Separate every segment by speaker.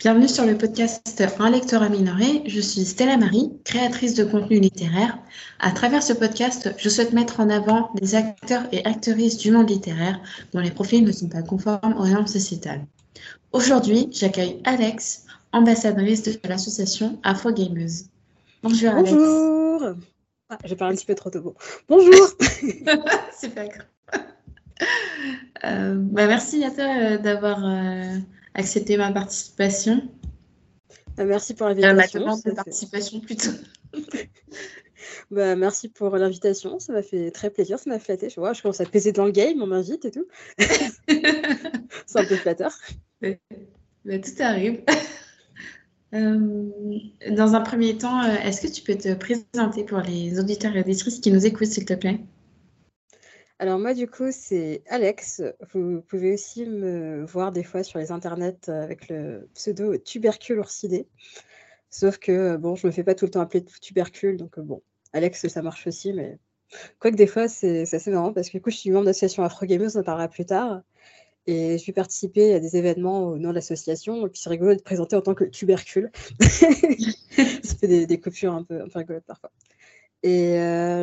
Speaker 1: Bienvenue sur le podcast Un lecteur minoré. Je suis Stella Marie, créatrice de contenu littéraire. À travers ce podcast, je souhaite mettre en avant des acteurs et actrices du monde littéraire dont les profils ne sont pas conformes aux normes sociétales. Aujourd'hui, j'accueille Alex, ambassadrice de l'association Afro Gameuse.
Speaker 2: Bonjour Alex. Bonjour. Ah, J'ai parlé un petit peu trop tôt. Bonjour.
Speaker 1: C'est pas grave. Euh, bah merci à toi euh, d'avoir euh, accepté ma participation.
Speaker 2: Bah, merci pour l'invitation.
Speaker 1: ma de participation plutôt.
Speaker 2: bah, merci pour l'invitation, ça m'a fait très plaisir, ça m'a flatté. Je vois, je commence à peser dans le game, on m'invite et tout. C'est un peu flatteur.
Speaker 1: Bah, tout arrive. dans un premier temps, est-ce que tu peux te présenter pour les auditeurs et auditrices qui nous écoutent, s'il te plaît?
Speaker 2: Alors moi, du coup, c'est Alex. Vous pouvez aussi me voir des fois sur les internets euh, avec le pseudo tubercule oursidé. Sauf que, bon, je me fais pas tout le temps appeler tubercule, donc euh, bon, Alex, ça marche aussi, mais quoique des fois, c'est assez marrant parce que du coup, je suis membre de l'association Afro Gameuse, on en parlera plus tard. Et je vais participer à des événements au nom de l'association, et puis c'est rigolo de te présenter en tant que tubercule. ça fait des, des coupures un peu, un peu rigolotes parfois. Et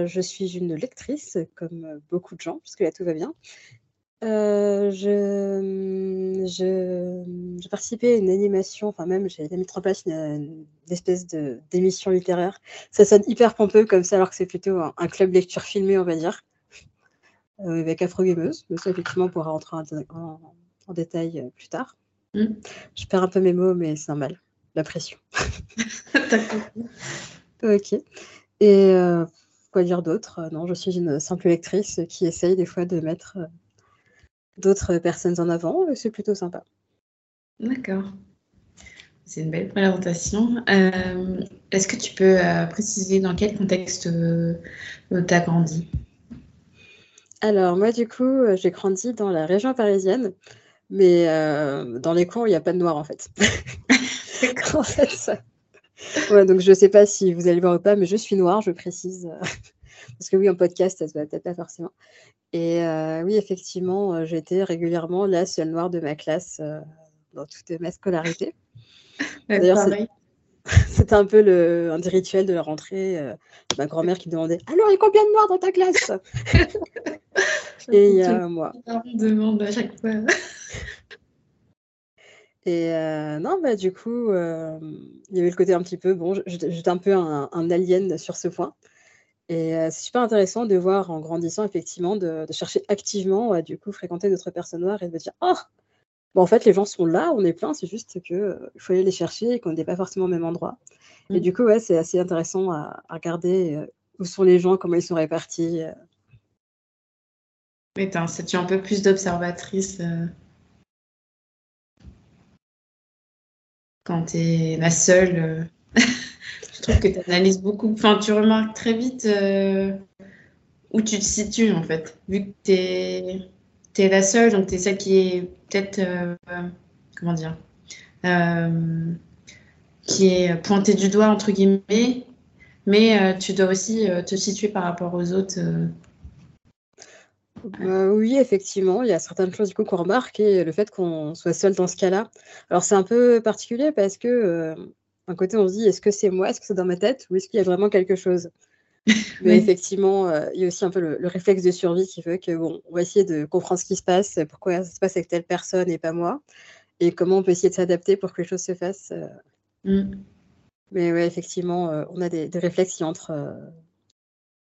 Speaker 2: je suis une lectrice, comme beaucoup de gens, puisque là tout va bien. Euh, je, mmh, je, mmh, j'ai participé à une animation, enfin même j'ai mis en place une, espèce de, d'émission littéraire. Ça sonne hyper pompeux comme ça, alors que c'est plutôt un, club lecture filmé, on va dire, euh, avec Afro Gameuse. Mais ça, effectivement, on pourra rentrer en, en, détail plus tard. Mmh. Je perds un peu mes mots, mais c'est normal, la pression. ok. Et euh, quoi dire d'autre? Non, je suis une simple lectrice qui essaye des fois de mettre euh, d'autres personnes en avant, c'est plutôt sympa.
Speaker 1: D'accord. C'est une belle présentation. Euh, est-ce que tu peux préciser dans quel contexte tu as grandi?
Speaker 2: Alors, moi, du coup, j'ai grandi dans la région parisienne, mais dans les coins il n'y a pas de noir, en fait. en fait, ça, Ouais, donc je ne sais pas si vous allez voir ou pas, mais je suis noire, je précise. Parce que oui, en podcast, ça se voit peut-être pas forcément. Et euh, oui, effectivement, euh, j'étais régulièrement la seule noire de ma classe euh, dans toute ma scolarité. D'ailleurs, c'était un peu le, un des rituels de la rentrée. ma grand-mère qui me demandait Alors, il y a combien de noirs dans ta classe Et il y a moi.
Speaker 1: On demande à chaque fois.
Speaker 2: Et non, bah, du coup, il y avait le côté un petit peu, bon, j'étais un peu un, alien sur ce point. Et c'est super intéressant de voir en grandissant, effectivement, de, chercher activement à du coup fréquenter d'autres personnes noires et de dire, oh, bon, en fait, les gens sont là, on est plein, c'est juste qu'il faut aller les chercher et qu'on n'est pas forcément au même endroit. Et mmh. du coup, ouais, c'est assez intéressant à, regarder où sont les gens, comment ils sont répartis.
Speaker 1: Mais tu un peu plus d'observatrice quand tu es la seule. Euh, je trouve que tu analyses beaucoup. Enfin, tu remarques très vite euh, où tu te situes, en fait. Vu que tu es, la seule, donc tu es celle qui est peut-être. Euh, comment dire Qui est pointée du doigt, entre guillemets. Mais tu dois aussi te situer par rapport aux autres.
Speaker 2: Bah, oui, effectivement, il y a certaines choses du coup qu'on remarque et le fait qu'on soit seul dans ce cas-là. Alors c'est un peu particulier parce que euh, d'un côté on se dit est-ce que c'est moi, est-ce que c'est dans ma tête ou est-ce qu'il y a vraiment quelque chose? Mais effectivement, euh, il y a aussi un peu le, réflexe de survie qui veut que bon, on va essayer de comprendre ce qui se passe, pourquoi ça se passe avec telle personne et pas moi, et comment on peut essayer de s'adapter pour que les choses se fassent. Euh. Mmh. Mais ouais, effectivement, on a des, des réflexes qui entrent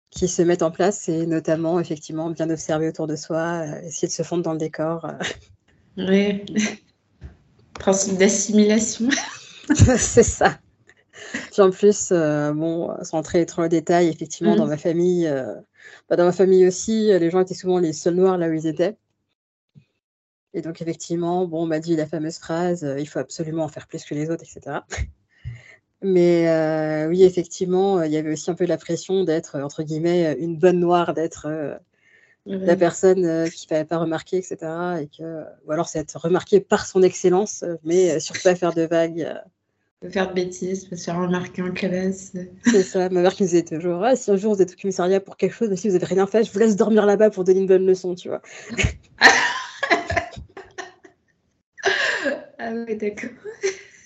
Speaker 2: qui se mettent en place et notamment effectivement bien observer autour de soi, euh, essayer de se fondre dans le décor. Euh.
Speaker 1: Oui, principe d'assimilation.
Speaker 2: c'est ça. Puis en plus, euh, bon, sans entrer trop dans le détail, effectivement, dans mmh. ma famille, bah, dans ma famille aussi, les gens étaient souvent les seuls noirs là où ils étaient. Et donc effectivement, bon, on m'a dit la fameuse phrase, il faut absolument en faire plus que les autres, etc. Mais euh, oui, effectivement, il y avait aussi un peu la pression d'être, entre guillemets, une bonne noire, d'être euh, la personne euh, qui ne pas remarquer, etc. Et que, ou alors c'est être remarqué par son excellence, mais surtout pas faire de vagues.
Speaker 1: De faire de bêtises, pas se faire remarquer en classe.
Speaker 2: C'est ça, ma mère qui me disait toujours ah, si un jour vous êtes au commissariat pour quelque chose, si vous n'avez rien fait, je vous laisse dormir là-bas pour donner une bonne leçon, tu vois.
Speaker 1: ah oui, d'accord.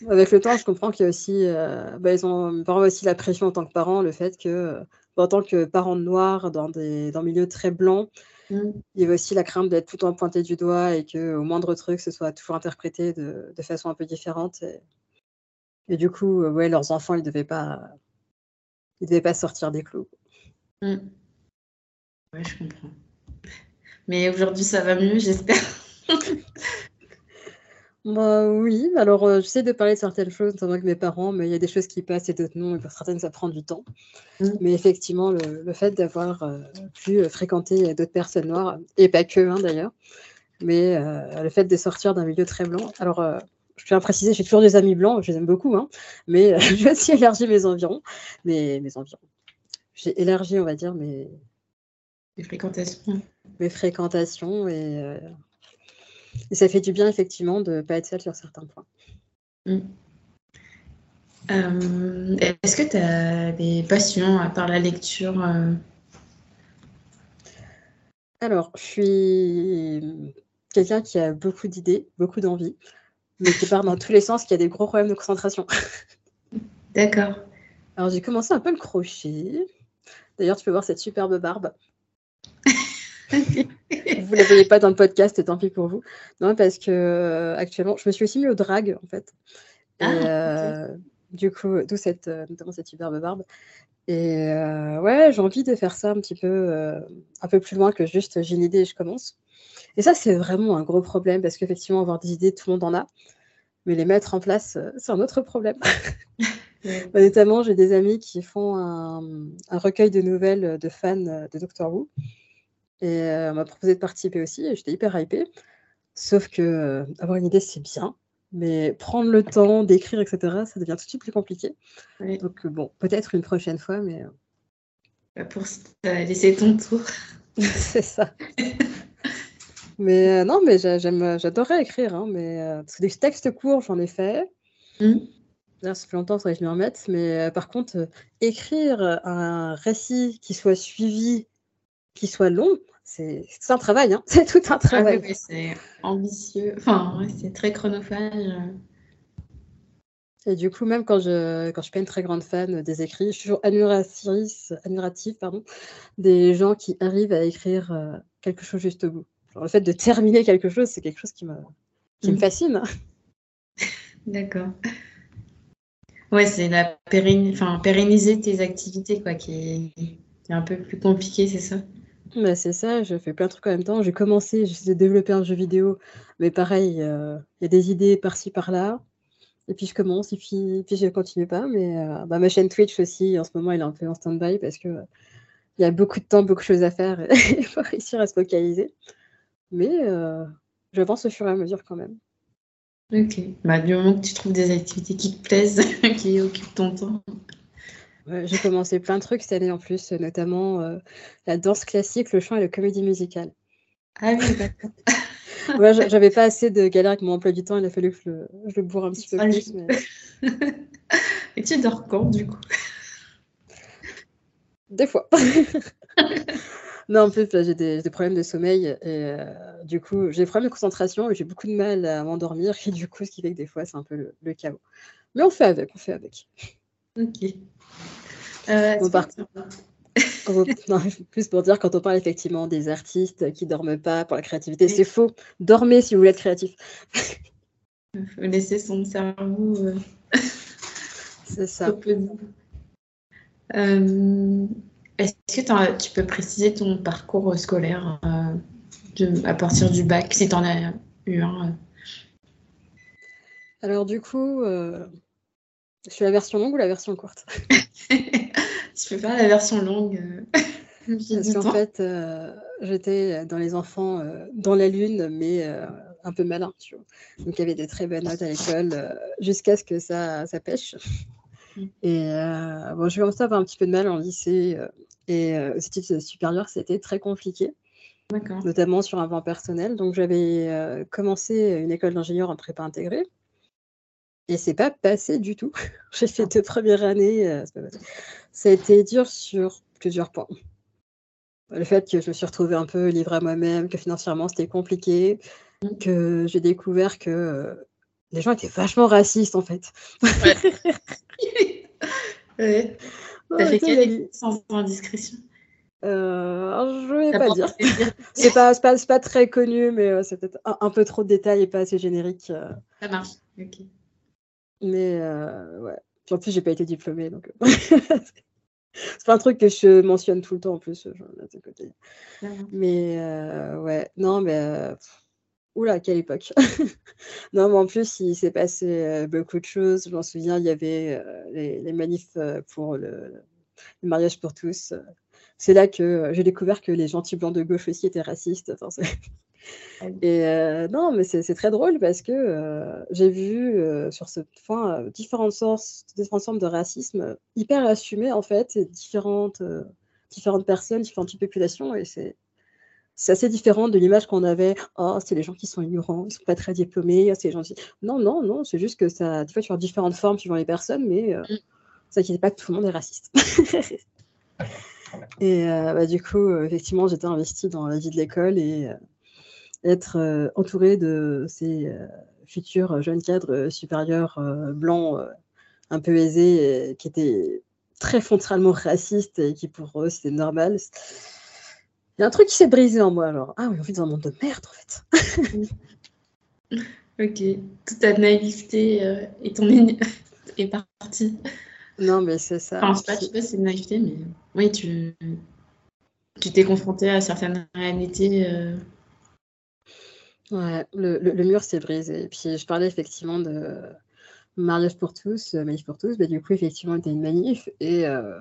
Speaker 2: Avec le temps, je comprends qu'il y a aussi, euh, bah, ils ont aussi la pression en tant que parents, le fait que, bah, en tant que parent noir dans des dans milieux très blancs, mmh. il y a aussi la crainte d'être tout le temps pointé du doigt et qu'au moindre truc, ce soit toujours interprété de de façon un peu différente et du coup, ouais, leurs enfants, ils devaient pas ils devaient pas sortir des clous.
Speaker 1: Mmh. Ouais, je comprends. Mais aujourd'hui, ça va mieux, j'espère.
Speaker 2: Bah, oui, alors, euh, j'essaie de parler de certaines choses, notamment avec mes parents, mais il y a des choses qui passent et d'autres non et pour certaines, ça prend du temps. Mmh. Mais effectivement, le fait d'avoir, euh, pu, euh, fréquenter, d'autres personnes noires et pas que, hein, d'ailleurs, mais le fait de sortir d'un milieu très blanc alors, je tiens à préciser, j'ai toujours des amis blancs, je les aime beaucoup, hein, mais j'ai aussi élargi mes environs, mes mes environs. J'ai élargi, on va dire, mes
Speaker 1: Les fréquentations.
Speaker 2: mes fréquentations et et ça fait du bien effectivement de ne pas être seule sur certains points.
Speaker 1: Mmh. Euh, est-ce que tu as des passions à part la lecture euh?
Speaker 2: Alors, je suis quelqu'un qui a beaucoup d'idées, beaucoup d'envie, mais qui part dans tous les sens, qui a des gros problèmes de concentration.
Speaker 1: D'accord.
Speaker 2: Alors, j'ai commencé un peu le crochet. D'ailleurs, tu peux voir cette superbe barbe. vous ne la voyez pas dans le podcast, tant pis pour vous. Non, parce que euh, actuellement, je me suis aussi mis au drag, en fait. Et, ah, euh, Du coup, d'où cette, euh, notamment cette superbe barbe. Et ouais, j'ai envie de faire ça un petit peu, un peu plus loin que juste j'ai une idée et je commence. Et ça, c'est vraiment un gros problème parce qu'effectivement, avoir des idées, tout le monde en a. Mais les mettre en place, c'est un autre problème. notamment, j'ai des amis qui font un, un, recueil de nouvelles de fans de Doctor Who. Et on m'a proposé de participer aussi et j'étais hyper hypée. Sauf que, avoir une idée, c'est bien, mais prendre le temps d'écrire etc., ça devient tout de suite plus compliqué. Donc bon, peut-être une prochaine fois, mais
Speaker 1: bah, pour laisser ton tour.
Speaker 2: C'est ça. Mais non, mais j'aime j'adorerais écrire, hein, mais parce que des textes courts, j'en ai fait. Mmh. ça fait longtemps, faudrait que je m'y remette, mais par contre, écrire un récit qui soit suivi, qui soit long, c'est un travail, hein. c'est tout un ah travail.
Speaker 1: oui, c'est ambitieux, enfin, c'est très chronophage.
Speaker 2: Et du coup, même quand je quand je suis pas une très grande fan des écrits, je suis toujours admirative, pardon, des gens qui arrivent à écrire, euh, quelque chose juste au bout. le fait de terminer quelque chose, c'est quelque chose qui me qui me mmh. fascine.
Speaker 1: D'accord. Ouais, c'est la enfin, pérenniser tes activités, quoi, qui est qui est un peu plus compliqué, c'est ça?
Speaker 2: Bah, c'est ça, je fais plein de trucs en même temps. J'ai commencé, j'essaie de développer un jeu vidéo, mais pareil, il y a des idées par-ci par-là et puis je commence et puis puis je continue pas, mais heu, bah, ma chaîne Twitch aussi, en ce moment, elle est un peu en stand-by parce que, il y a beaucoup de temps, beaucoup de choses à faire et il faut réussir à se focaliser. Mais j'avance au fur et à mesure quand même.
Speaker 1: OK. Bah, du moment que tu trouves des activités qui te plaisent, qui occupent ton temps
Speaker 2: j'ai commencé plein de trucs cette année en plus, notamment, euh, la danse classique, le chant et la comédie musicale.
Speaker 1: Ah oui, d'accord.
Speaker 2: Ouais, j'avais pas assez de galère avec mon emploi du temps, il a fallu que je le je le bourre un petit peu plus,
Speaker 1: Et tu dors quand, du coup?
Speaker 2: Des fois. Non, en plus, j'ai des problèmes de sommeil et euh, du coup, j'ai des problèmes de concentration et j'ai beaucoup de mal à m'endormir et du coup, ce qui fait que des fois, c'est un peu le le chaos. Mais on fait avec, on fait avec.
Speaker 1: OK.
Speaker 2: Euh, plus pour dire, quand on parle effectivement des artistes qui dorment pas pour la créativité, c'est faux. Dormez si vous voulez être créatif.
Speaker 1: Il faut laisser son cerveau. Euh,
Speaker 2: c'est ça.
Speaker 1: Euh, est-ce que tu peux préciser ton parcours scolaire à partir du bac, si tu en as eu un
Speaker 2: Alors du coup, je suis la version longue ou la version courte?
Speaker 1: Je fais pas la version longue. Euh,
Speaker 2: Parce qu'en fait, euh, j'étais dans les enfants euh, dans la lune, mais un peu malin, tu vois. Donc il y avait des très bonnes notes à l'école jusqu'à ce que ça, ça pêche. Mm. Et bon, je commençais à avoir un petit peu de mal en lycée et aux études supérieures, c'était très compliqué. Notamment sur un plan personnel. Donc j'avais commencé une école d'ingénieur en prépa intégrée. Et c'est pas passé du tout. J'ai fait deux premières années, euh, ça a été dur sur plusieurs points. Le fait que je me suis retrouvée un peu livrée à moi-même, que financièrement c'était compliqué, mmh. que j'ai découvert que, les gens étaient vachement racistes en fait.
Speaker 1: Ouais. T'as fait quelle sans indiscrétion
Speaker 2: euh, je vais pas dire. c'est pas, pas, pas, très connu, mais euh, c'est peut-être un, peu trop de détails et pas assez générique. Euh.
Speaker 1: Ça marche, ok.
Speaker 2: Mais euh, ouais. Puis en plus, j'ai pas été diplômée, donc. c'est pas un truc que je mentionne tout le temps en plus. de côté. Mais ouais, non, mais. Oula, quelle époque. non, mais en plus, il s'est passé beaucoup de choses. Je m'en souviens, il y avait les, les, manifs pour le, le mariage pour tous c'est là que euh, j'ai découvert que les gentils blancs de gauche aussi étaient racistes. Et euh, non, mais c'est très drôle parce que euh, j'ai vu sur ce point différentes sources, différentes formes de racisme hyper assumées en fait, différentes, différentes personnes, différentes populations, et c'est c'est assez différent de l'image qu'on avait. Oh, c'est les gens qui sont ignorants, ils sont pas très diplômés, c'est les gens Non, non, non, c'est juste que ça, tu vois, tu as différentes formes suivant les personnes, mais mm. ça qui n'est pas que tout le monde est raciste. Et euh, bah, du coup, euh, effectivement, j'étais investie dans la vie de l'école et euh, être entourée de ces futurs jeunes cadres supérieurs blancs un peu aisés qui étaient très frontalement racistes et qui pour eux c'était normal. Il y a un truc qui s'est brisé en moi alors. Ah oui, on vit dans un monde de merde en fait.
Speaker 1: ok, toute ta naïveté et ton est partie.
Speaker 2: Non, mais c'est ça.
Speaker 1: Enfin, pas, sais pas si c'est une naïveté, mais oui, tu tu t'es confronté à certaines réalités. Euh.
Speaker 2: Ouais, le, le, mur s'est brisé. Et puis, je parlais effectivement de mariage pour tous, euh, manif pour tous. mais du coup, effectivement, il y a une manif. Et euh...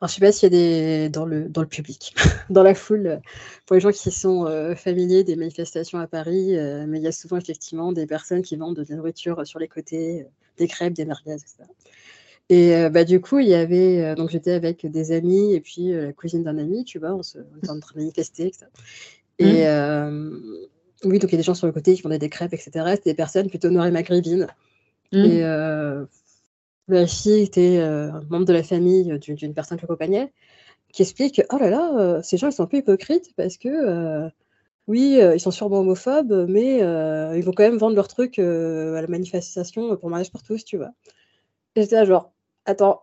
Speaker 2: alors, je sais pas s'il y a des dans le, dans le public, dans la foule, pour les gens qui sont euh, familiers des manifestations à Paris, mais il y a souvent effectivement des personnes qui vendent de la nourriture sur les côtés, des crêpes, des merguez, etc. Et bah, du coup, il y avait. Donc, j'étais avec des amis et puis la cousine d'un ami, tu vois, on, se, on était en train de manifester, etc. Et mmh. Oui, donc il y a des gens sur le côté qui vendaient des crêpes, etc. C'était des personnes plutôt noires et maghrébines. Mmh. Et la fille était membre de la famille d'une personne que l'accompagnait, qui explique Oh là là, ces gens, ils sont un peu hypocrites parce que. oui, ils sont sûrement homophobes, mais ils vont quand même vendre leurs trucs à la manifestation pour mariage pour tous, tu vois. J'étais là, genre, attends,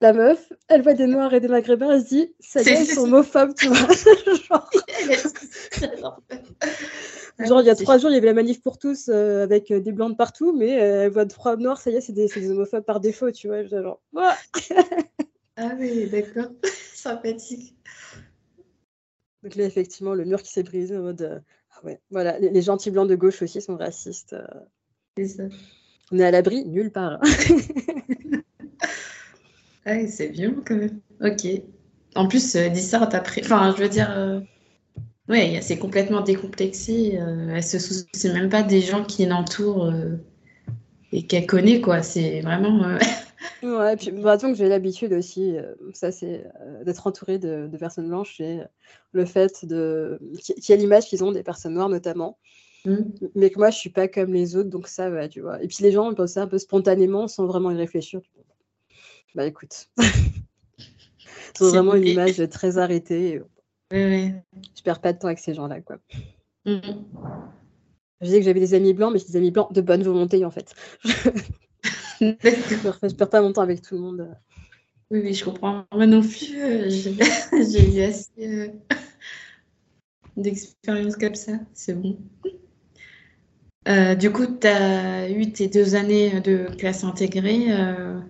Speaker 2: la meuf, elle voit des noirs et des maghrébins, elle se dit, ça y est, ils sont homophobes, tu vois. genre, il y a trois jours, il y avait la manif pour tous euh, avec euh, des blancs de partout, mais euh, elle voit trois noirs, ça y est, c'est des, des, homophobes par défaut, tu vois. Genre,
Speaker 1: ah oui, d'accord, sympathique.
Speaker 2: Donc là, effectivement, le mur qui s'est brisé en mode, ah ouais, voilà, les, les, gentils blancs de gauche aussi sont racistes.
Speaker 1: C'est ça.
Speaker 2: On est à l'abri nulle part.
Speaker 1: Ah c'est bien quand même. Ok. En plus, euh, ça t'as pris. Enfin, je veux dire. Euh... Ouais, c'est complètement décomplexé. Euh, elle se soucie même pas des gens qui l'entourent euh, et qu'elle connaît, quoi. C'est vraiment. Euh,
Speaker 2: ouais, et puis, bah, que j'ai l'habitude aussi, ça, c'est d'être entourée de, personnes blanches et le fait de. qui, a l'image qu'ils ont des personnes noires, notamment. Mmh. Mais que moi, je suis pas comme les autres, donc ça va, tu vois. Et puis les gens pensent ça un peu spontanément, sans vraiment y réfléchir. Bah écoute, c'est vraiment une image très arrêtée.
Speaker 1: Oui, oui.
Speaker 2: Je perds pas de temps avec ces gens-là, quoi. Mmh. Je disais que j'avais des amis blancs, mais c'est des amis blancs de bonne volonté, en fait. je perds pas mon temps avec tout le monde.
Speaker 1: Oui, oui, je comprends. Moi non plus, euh, j'ai eu assez euh, d'expérience comme ça. C'est bon. Euh, du coup, tu as eu tes deux années de classe intégrée,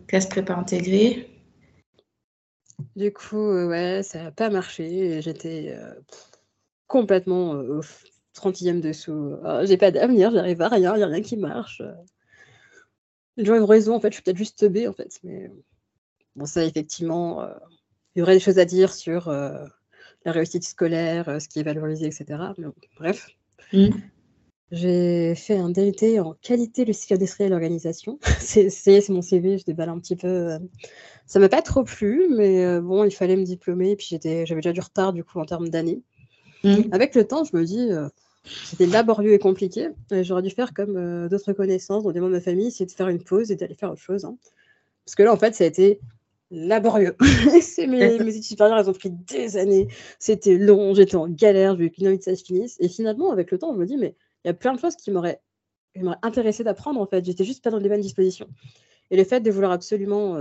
Speaker 1: classe prépa intégrée.
Speaker 2: Du coup, euh, ouais, ça n'a pas marché. J'étais complètement au 30e dessous. J'ai pas d'avenir, j'arrive à rien, il n'y a rien qui marche. Les gens ont raison, en fait, je suis peut-être juste B, en fait. Mais bon, ça, effectivement, il y aurait des choses à dire sur la réussite scolaire, ce qui est valorisé, etc. Bref. Mmh. J'ai fait un DUT en qualité le cycle industriel et l'organisation. c'est c'est mon CV, je déballe un petit peu. Euh. Ça m'a pas trop plu, mais euh, bon, il fallait me diplômer, et puis j'avais déjà du retard du coup en termes d'années. Mmh. Avec le temps, je me dis, euh, c'était laborieux et compliqué. J'aurais dû faire comme d'autres connaissances, dont des membres de ma famille, c'est de faire une pause et d'aller faire autre chose. Hein. Parce que là, en fait, ça a été laborieux. mes, mes études supérieures, elles ont pris des années. C'était long, j'étais en galère, je voulais qu'une envie que ça se finisse. Et finalement, avec le temps, je me dis, mais il y a plein de choses qui m'auraient intéressée d'apprendre en fait. J'étais juste pas dans les bonnes dispositions. Et le fait de vouloir absolument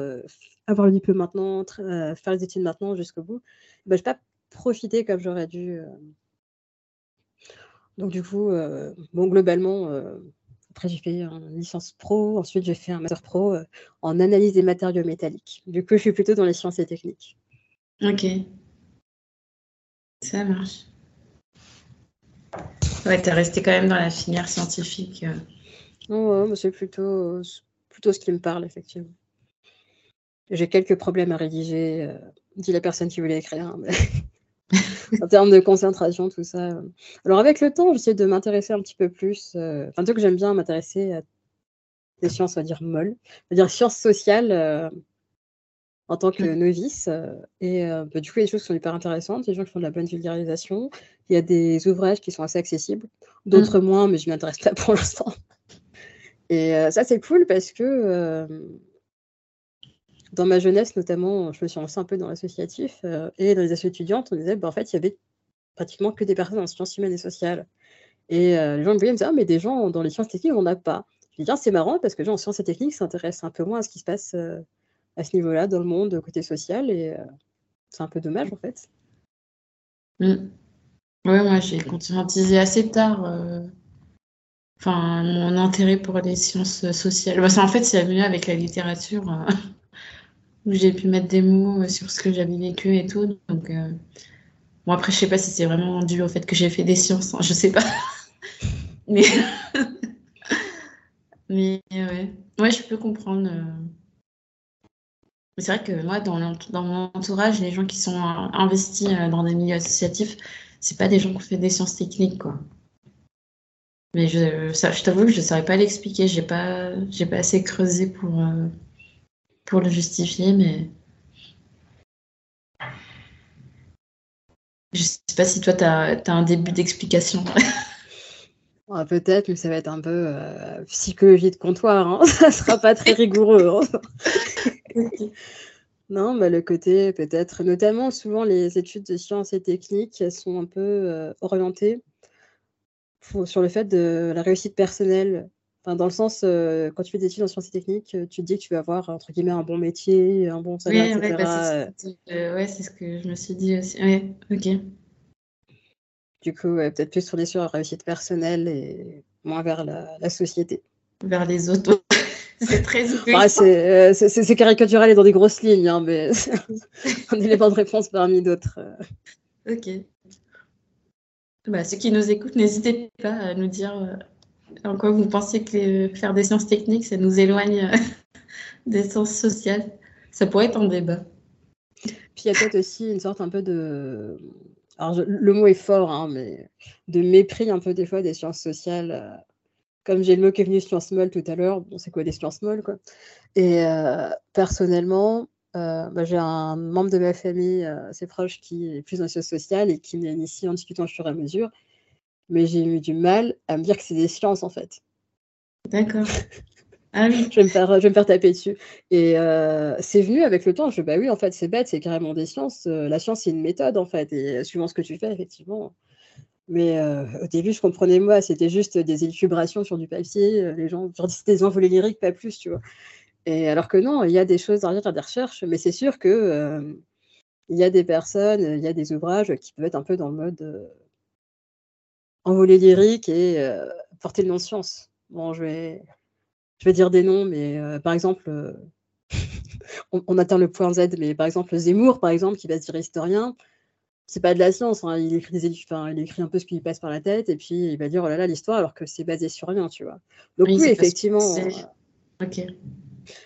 Speaker 2: avoir le diplôme maintenant, faire les études maintenant jusqu'au bout, bah, je n'ai pas profité comme j'aurais dû. Donc du coup, bon globalement, après, j'ai fait une licence pro. Ensuite, j'ai fait un master pro en analyse des matériaux métalliques. Du coup, je suis plutôt dans les sciences et techniques.
Speaker 1: Ok. Ça marche. Ouais, tu es resté quand même dans la filière scientifique.
Speaker 2: Oh, ouais, c'est plutôt, plutôt ce qui me parle, effectivement. J'ai quelques problèmes à rédiger, dit la personne qui voulait écrire. Mais... en termes de concentration, tout ça. Euh. Alors avec le temps, j'essaie de m'intéresser un petit peu plus. Euh, enfin, que j'aime bien m'intéresser à des sciences, on va dire molles, on va dire sciences sociales euh, en tant que mmh. novice. et bah, du coup, il y a des choses qui sont hyper intéressantes. Il y a des gens qui font de la bonne vulgarisation. Il y a des ouvrages qui sont assez accessibles, d'autres mmh. moins, mais je ne m'intéresse pas pour l'instant. Et ça, c'est cool parce que dans ma jeunesse, notamment, je me suis lancée un peu dans l'associatif euh, et dans les associations étudiantes, on disait, bah, en fait, il y avait pratiquement que des personnes en sciences humaines et sociales. Et euh, les gens me voyaient me dire, ah, mais des gens dans les sciences techniques, on n'a pas. Je dis, c'est marrant parce que les gens en sciences et techniques s'intéressent un peu moins à ce qui se passe euh, à ce niveau-là dans le monde côté social et c'est un peu dommage en fait.
Speaker 1: Oui, mmh. Ouais, moi j'ai conscientisé assez tard enfin, mon intérêt pour les sciences sociales. En fait, c'est mieux avec la littérature où j'ai pu mettre des mots euh, sur ce que j'avais vécu et tout. Donc, euh, bon, après, je sais pas si c'est vraiment dû au fait que j'ai fait des sciences, hein, je sais pas. Mais, mais ouais. ouais, je peux comprendre. Euh. C'est vrai que moi, dans, mon entourage, les gens qui sont investis dans des milieux associatifs, c'est pas des gens qui font des sciences techniques, quoi. Mais je, je t'avoue que je ne saurais pas l'expliquer. J'ai pas, pas assez creusé pour, pour le justifier, mais. Je sais pas si toi, tu as, un début d'explication.
Speaker 2: Peut-être, mais ça va être un peu euh, psychologie de comptoir. Hein. ça sera pas très rigoureux. Hein. Non, bah, le côté peut-être, notamment souvent les études de sciences et techniques, elles sont un peu euh, orientées sur le fait de la réussite personnelle dans le sens, euh, quand tu fais des études en sciences et techniques, euh, tu te dis que tu vas avoir, entre guillemets, un bon métier, un bon salaire,
Speaker 1: oui, etc. Bah, ouais, c'est ce que je me suis dit aussi. Ouais, ok.
Speaker 2: Du coup, peut-être plus tourner sur la réussite personnelle et moins vers la, société.
Speaker 1: Vers les autres. c'est très
Speaker 2: euh, c'est caricatural et dans des grosses lignes, hein, mais on est les bonnes réponses parmi d'autres.
Speaker 1: Ok. Bah, ceux qui nous écoutent, n'hésitez pas à nous dire en quoi vous pensez que faire des sciences techniques, ça nous éloigne euh, des sciences sociales Ça pourrait être un débat.
Speaker 2: Puis il y a peut-être aussi une sorte un peu de. Alors, le mot est fort, hein, mais de mépris un peu des fois des sciences sociales. Euh, comme j'ai le mot qui est venu sciences molles tout à l'heure, bon, c'est quoi des sciences molles, quoi? Et euh, personnellement, bah, j'ai un membre de ma famille assez proche qui est plus dans les sciences sociales et qui m'initie en discutant au fur et à mesure mais j'ai eu du mal à me dire que c'est des sciences en fait.
Speaker 1: D'accord. Ah
Speaker 2: je, vais me faire, taper dessus. Et euh, c'est venu avec le temps. Je bah oui, en fait, c'est bête, c'est carrément des sciences. Euh, la science, c'est une méthode en fait. Et suivant ce que tu fais, effectivement. Mais euh, au début, je comprenais moi, c'était juste des élucubrations sur du papier. les gens, genre, c'était des envolées lyriques, pas plus, tu vois. Et alors que non, il y a des choses derrière des recherches, mais c'est sûr que y a des personnes, il y a des ouvrages qui peuvent être un peu dans le mode envolé lyrique et euh, porter le nom science. Bon, je vais, je vais dire des noms, mais euh, par exemple, euh, on, atteint le point Z, mais par exemple, Zemmour, par exemple, qui va se dire historien, c'est pas de la science, hein. il, écrit des, enfin, il écrit un peu ce qui lui passe par la tête, et puis il va dire, oh là là, l'histoire, alors que c'est basé sur rien, tu vois. Donc oui, effectivement.
Speaker 1: Ok.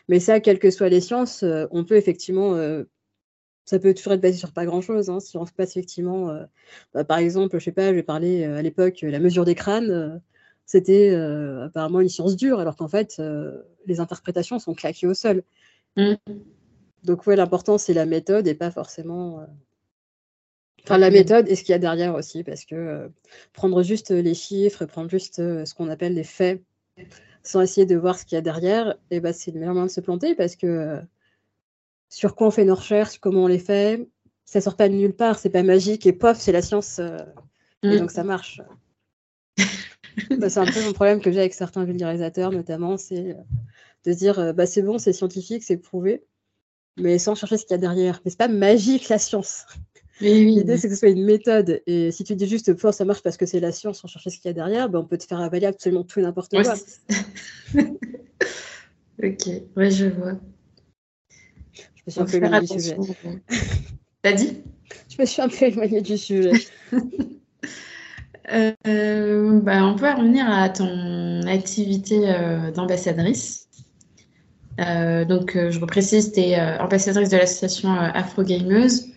Speaker 2: Mais ça, quelles que soient les sciences, on peut effectivement ça peut toujours être basé sur pas grand-chose. Hein, si on se passe effectivement, euh, bah, par exemple, je sais pas, je vais parler euh, à l'époque, la mesure des crânes, euh, c'était apparemment une science dure, alors qu'en fait, les interprétations sont claquées au sol. Mmh. Donc ouais, l'important c'est la méthode et pas forcément. Enfin, la méthode et ce qu'il y a derrière aussi, parce que prendre juste les chiffres, prendre juste ce qu'on appelle les faits, sans essayer de voir ce qu'il y a derrière, et eh ben, c'est le meilleur moyen de se planter parce que sur quoi on fait nos recherches, comment on les fait. Ça sort pas de nulle part, c'est pas magique et pof, c'est la science. Euh, et mm. donc ça marche. Bah, c'est un peu mon problème que j'ai avec certains vulgarisateurs, notamment, c'est de dire bah, c'est bon, c'est scientifique, c'est prouvé, mais sans chercher ce qu'il y a derrière. Mais c'est pas magique la science. L'idée, c'est que ce soit une méthode. Et si tu dis juste, oh, ça marche parce que c'est la science sans chercher ce qu'il y a derrière, ben, on peut te faire avaler absolument tout et n'importe quoi.
Speaker 1: ok, ouais, je vois.
Speaker 2: Je me suis un peu éloignée du sujet.
Speaker 1: T'as dit?
Speaker 2: Je me suis un peu éloignée du sujet.
Speaker 1: Euh, bah, on peut revenir à ton activité euh, d'ambassadrice. Euh, donc, je reprécise, tu es ambassadrice de l'association Afro Gameuse.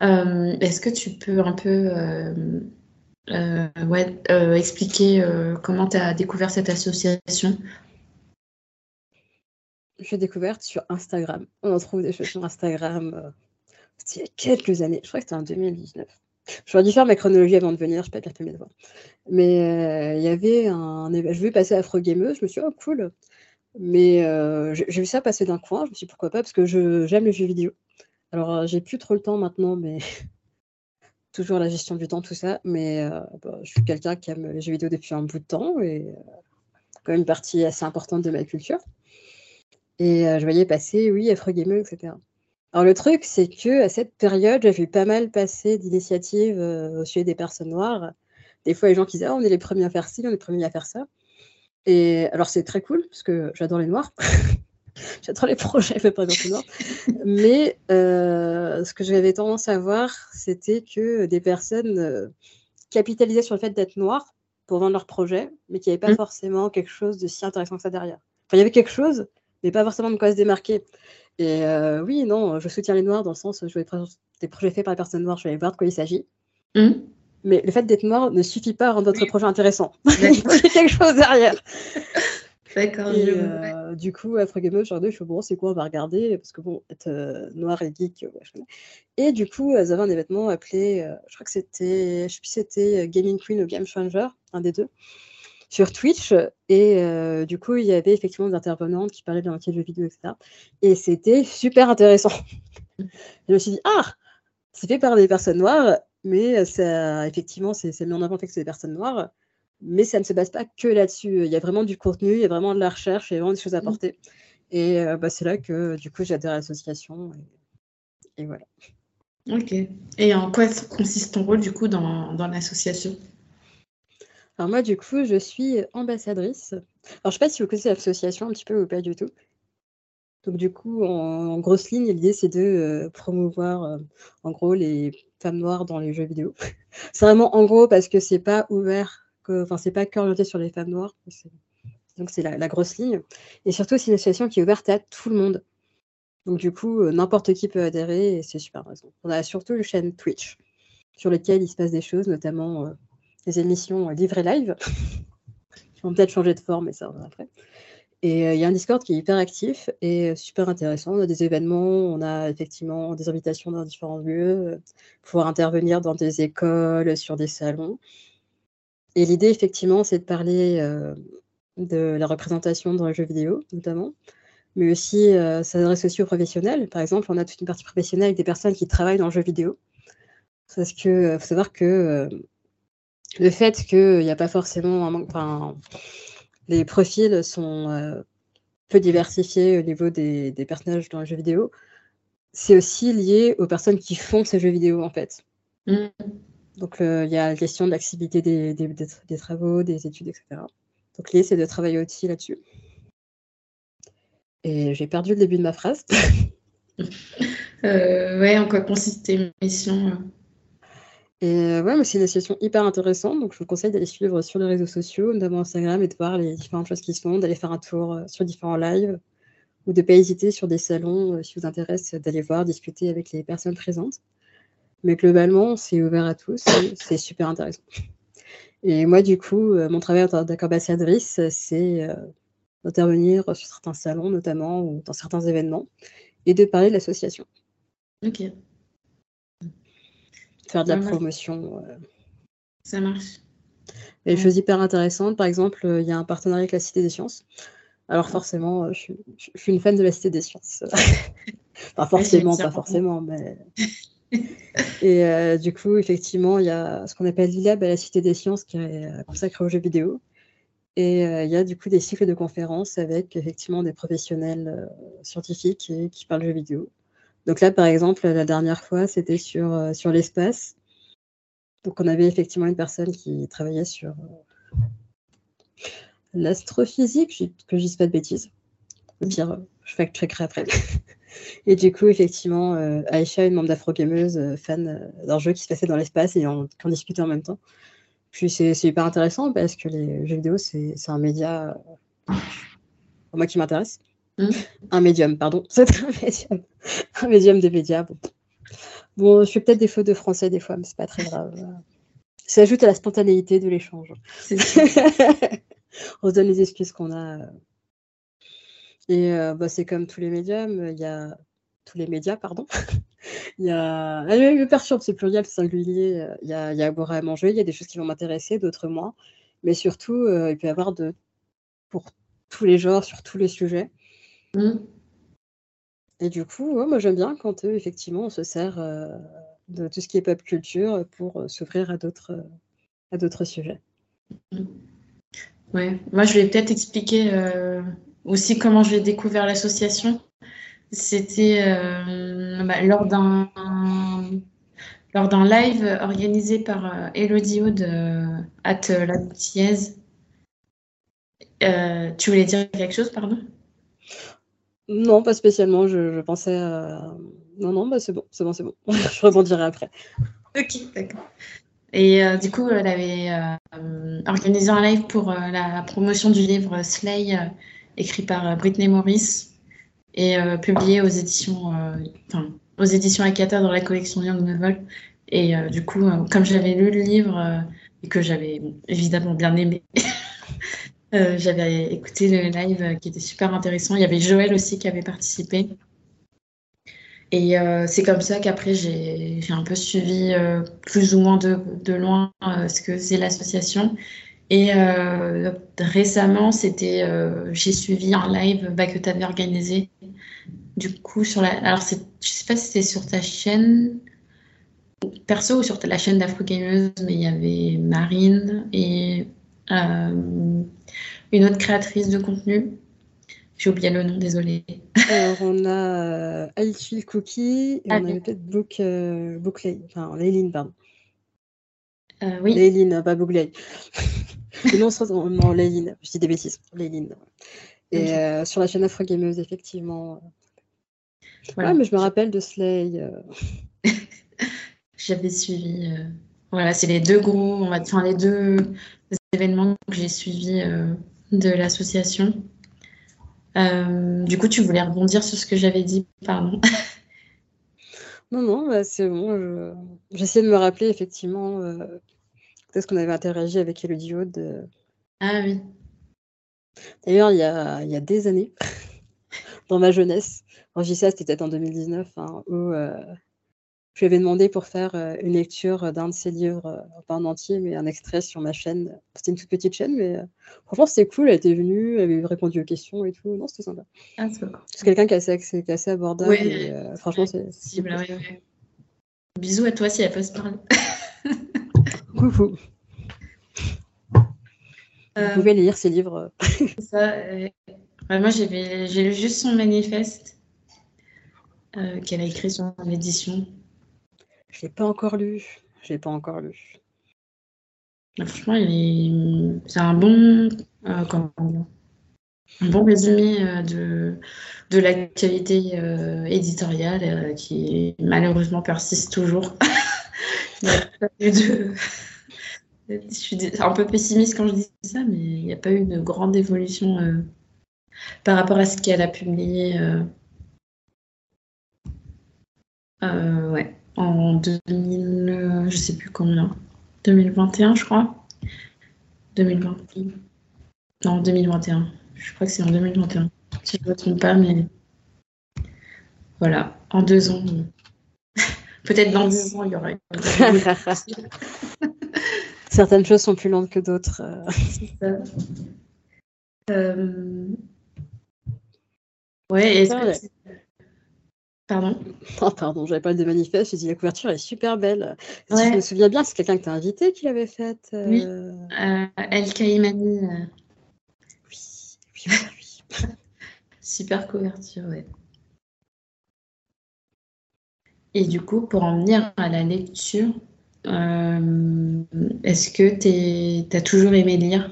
Speaker 1: Est-ce que tu peux un peu expliquer comment tu as découvert cette association?
Speaker 2: Je l'ai découverte sur Instagram. On en trouve des choses sur Instagram. Il y a quelques années. Je crois que c'était en 2019. J'aurais dû faire ma chronologie avant de venir, je pas mes devoirs. Mais euh, il y avait un. Je vu passer Afro Gameuse, je me suis dit, oh cool. Mais euh, j'ai vu ça passer d'un coin, je me suis dit pourquoi pas, parce que j'aime les jeux vidéo. Alors, euh, j'ai plus trop le temps maintenant, mais toujours la gestion du temps, tout ça. Mais bah, je suis quelqu'un qui aime les jeux vidéo depuis un bout de temps et quand même une partie assez importante de ma culture. Et je voyais passer, oui, Afro Gameuse, etc. Alors le truc, c'est que à cette période, j'ai vu pas mal passer d'initiatives euh, au sujet des personnes noires. Des fois, les gens qui disaient «Oh, on est les premiers à faire ci, on est les premiers à faire ça». Et alors c'est très cool parce que j'adore les noirs. j'adore les projets faits par les noirs. Mais euh, ce que j'avais tendance à voir, c'était que des personnes euh, capitalisaient sur le fait d'être noires pour vendre leurs projets, mais qu'il n'y avait pas mmh. forcément quelque chose de si intéressant que ça derrière. Enfin, il y avait quelque chose, mais pas forcément de quoi se démarquer. Et euh, oui, non, je soutiens les Noirs dans le sens où je vais des projets faits par les personnes noires, je vais aller voir de quoi il s'agit. Mmh. Mais le fait d'être noir ne suffit pas à rendre votre projet intéressant. il faut quelque chose derrière.
Speaker 1: D'accord.
Speaker 2: Euh, du coup, Afro Game genre je suis bon, c'est quoi, on va regarder, parce que bon, être euh, noir et geek, ouais, je connais. Et du coup, ils avaient un événement appelé, je crois que c'était, je sais plus c'était Gaming Queen ou Game Changer, un des deux sur Twitch. Et euh, du coup, il y avait effectivement des intervenantes qui parlaient de l'entier de jeux vidéo, etc. Et c'était super intéressant. je me suis dit, ah, c'est fait par des personnes noires, mais ça, effectivement, c'est mis en avant que c'est des personnes noires. Mais ça ne se base pas que là-dessus. Il y a vraiment du contenu, il y a vraiment de la recherche, il y a vraiment des choses à mmh. apporter. Et euh, bah, c'est là que du coup j'ai adhéré à l'association. Et, voilà.
Speaker 1: Ok. Et en quoi consiste ton rôle du coup dans, dans l'association?
Speaker 2: Alors moi, du coup, je suis ambassadrice. Alors, je ne sais pas si vous connaissez l'association un petit peu ou pas du tout. Donc, du coup, en, grosse ligne, l'idée, c'est de euh, promouvoir, euh, en gros, les femmes noires dans les jeux vidéo. c'est vraiment en gros parce que c'est pas ouvert, enfin, c'est pas qu'orienté sur les femmes noires. Donc, c'est la, grosse ligne. Et surtout, c'est une association qui est ouverte à tout le monde. Donc, du coup, euh, n'importe qui peut adhérer et c'est super intéressant. On a surtout une chaîne Twitch sur lesquelles il se passe des choses, notamment des émissions livrées live, qui vont peut-être changer de forme, mais ça va après. Et euh, il y a un Discord qui est hyper actif et super intéressant. On a des événements, on a effectivement des invitations dans différents lieux, euh, pouvoir intervenir dans des écoles, sur des salons. Et l'idée, effectivement, c'est de parler euh, de la représentation dans les jeux vidéo, notamment, mais aussi ça s'adresse aussi aux professionnels. Par exemple, on a toute une partie professionnelle avec des personnes qui travaillent dans le jeu vidéo. Parce que faut savoir que le fait qu'il n'y a pas forcément un manque, enfin, les profils sont euh, peu diversifiés au niveau des, personnages dans les jeux vidéo, c'est aussi lié aux personnes qui font ces jeux vidéo en fait. Mm. Donc il y a la question de l'accessibilité des, travaux, des études, etc. Donc l'idée c'est de travailler aussi là-dessus. Et j'ai perdu le début de ma phrase.
Speaker 1: euh, ouais, en quoi consiste tes missions euh?
Speaker 2: Et euh, ouais, c'est une association hyper intéressante, donc je vous conseille d'aller suivre sur les réseaux sociaux, notamment Instagram, et de voir les différentes choses qui se font, d'aller faire un tour euh, sur différents lives, ou de ne pas hésiter sur des salons, euh, si vous intéresse, d'aller voir, discuter avec les personnes présentes. Mais globalement, c'est ouvert à tous, c'est super intéressant. Et moi, du coup, mon travail qu'ambassadrice, c'est d'intervenir sur certains salons, notamment, ou dans certains événements, et de parler de l'association.
Speaker 1: Ok
Speaker 2: faire de la promotion. Euh.
Speaker 1: Ça marche.
Speaker 2: Et des choses hyper intéressantes. Par exemple, euh, il y a un partenariat avec la Cité des Sciences. Alors forcément, euh, je, suis une fan de la Cité des Sciences. pas forcément, pas forcément, mais et du coup, effectivement, il y a ce qu'on appelle l'ILAB à la Cité des Sciences qui est consacré aux jeux vidéo. Et il y a du coup des cycles de conférences avec effectivement des professionnels scientifiques qui parlent jeux vidéo. Donc là, par exemple, la dernière fois, c'était sur, sur l'espace. Donc on avait effectivement une personne qui travaillait sur l'astrophysique, que je dise pas de bêtises. Au pire, je fact-checkerai après. et du coup, effectivement, euh, Aïcha, une membre d'Afro-Gameuse, euh, fan euh, d'un jeu qui se passait dans l'espace et on, discutait en même temps. Puis c'est hyper intéressant parce que les jeux vidéo, c'est un média, pour moi qui m'intéresse. Hmm. Un médium, pardon. C'est un médium. un médium des médias. Bon. bon je fais peut-être des fautes de français des fois, mais c'est pas très grave. Ça ajoute à la spontanéité de l'échange. on se donne les excuses qu'on a. Euh. Et euh, bah, c'est comme tous les médiums, il y a tous les médias, pardon. il y a. Ah, me perturbe, c'est pluriel, c'est singulier. Euh, il y a, il y a à boire à manger, il y a des choses qui vont m'intéresser, d'autres moins. Mais surtout, il peut y avoir de pour tous les genres, sur tous les sujets. Mmh. Et du coup, moi j'aime bien quand effectivement on se sert de tout ce qui est pop culture pour s'ouvrir à d'autres à d'autres sujets. Mmh.
Speaker 1: Ouais, moi je vais peut-être expliquer euh, aussi comment j'ai découvert l'association. C'était euh, bah, lors d'un lors d'un live organisé par euh, Elodie Aude at la tu voulais dire quelque chose, pardon?
Speaker 2: Non, pas spécialement. Je, pensais. Non, non, bah c'est bon, c'est bon, c'est bon. je rebondirai après.
Speaker 1: Ok, d'accord. Et euh, du coup, elle avait euh, organisé un live pour euh, la promotion du livre Slay, écrit par Britney Morris et publié aux éditions, enfin, aux éditions Akata dans la collection Young Novel. Et du coup, comme j'avais lu le livre et que j'avais évidemment bien aimé, j'avais écouté le live qui était super intéressant. Il y avait Joël aussi qui avait participé. Et euh, c'est comme ça qu'après, j'ai un peu suivi euh, plus ou moins de, loin euh, ce que c'est l'association. Et récemment, c'était, j'ai suivi un live bah, que tu avais organisé. Du coup, sur la. Alors, je sais pas si c'était sur ta chaîne perso ou sur la chaîne d'Afro Gameuse, mais il y avait Marine et une autre créatrice de contenu j'ai oublié le nom, désolé.
Speaker 2: Alors, on a euh, Cookie et ah, on avait peut-être Book, euh, Bookley, enfin, Léline, pardon.
Speaker 1: Euh, oui.
Speaker 2: Léline, pas Bookley. non, non, Léline, je dis des bêtises, Léline. Et euh, sur la chaîne Afro Gameuse, effectivement. Voilà. mais je me rappelle de Slay. Euh.
Speaker 1: J'avais suivi. Voilà, c'est les deux gros, on va enfin, les deux événements que j'ai suivis de l'association. Euh, du coup, tu voulais rebondir sur ce que j'avais dit, pardon.
Speaker 2: non, non, bah, c'est bon. J'essaie de me rappeler effectivement euh, ce qu'on avait interagi avec Elodie Aude.
Speaker 1: Ah oui.
Speaker 2: D'ailleurs, il y a, il y a des années, dans ma jeunesse, quand je dis ça, c'était peut-être en 2019, hein, où euh, je lui avais demandé pour faire euh, une lecture d'un de ses livres, euh, pas en entier, mais un extrait sur ma chaîne. C'était une toute petite chaîne, mais euh, franchement, c'était cool. Elle était venue, elle avait répondu aux questions et tout. Non, c'était sympa. Ah, c'est quelqu'un qui est assez, qui est assez abordable. et, franchement, c'est.
Speaker 1: Bisous à toi si elle peut se parler.
Speaker 2: Coucou. Vous pouvez lire ses livres.
Speaker 1: ça, moi, j'ai lu juste son manifeste qu'elle a écrit sur l'édition.
Speaker 2: Je l'ai pas encore lu. Je l'ai pas encore lu.
Speaker 1: Bah, franchement, c'est un bon, euh, un bon résumé euh, de, de l'actualité euh, éditoriale qui malheureusement persiste toujours. Je suis un peu pessimiste quand je dis ça, mais il n'y a pas eu de grande évolution par rapport à ce qu'elle a publié. ouais en 2000, euh, je sais plus combien, 2021 je crois. 2020. Non, 2021. Je crois que c'est en 2021. Si je ne me trompe pas, mais voilà, en deux ans. Peut-être dans deux ans, il y aura
Speaker 2: Certaines choses sont plus lentes que d'autres.
Speaker 1: Euh... Ouais, est-ce que Pardon
Speaker 2: Oh, pardon, j'avais pas de manifeste. J'ai dit la couverture est super belle. Si je me souviens bien, c'est quelqu'un que tu as invité qui l'avait faite.
Speaker 1: Oui, euh, El Kaimani. Oui, oui, oui. super couverture, ouais. Et du coup, pour en venir à la lecture, euh, est-ce que tu as toujours aimé lire?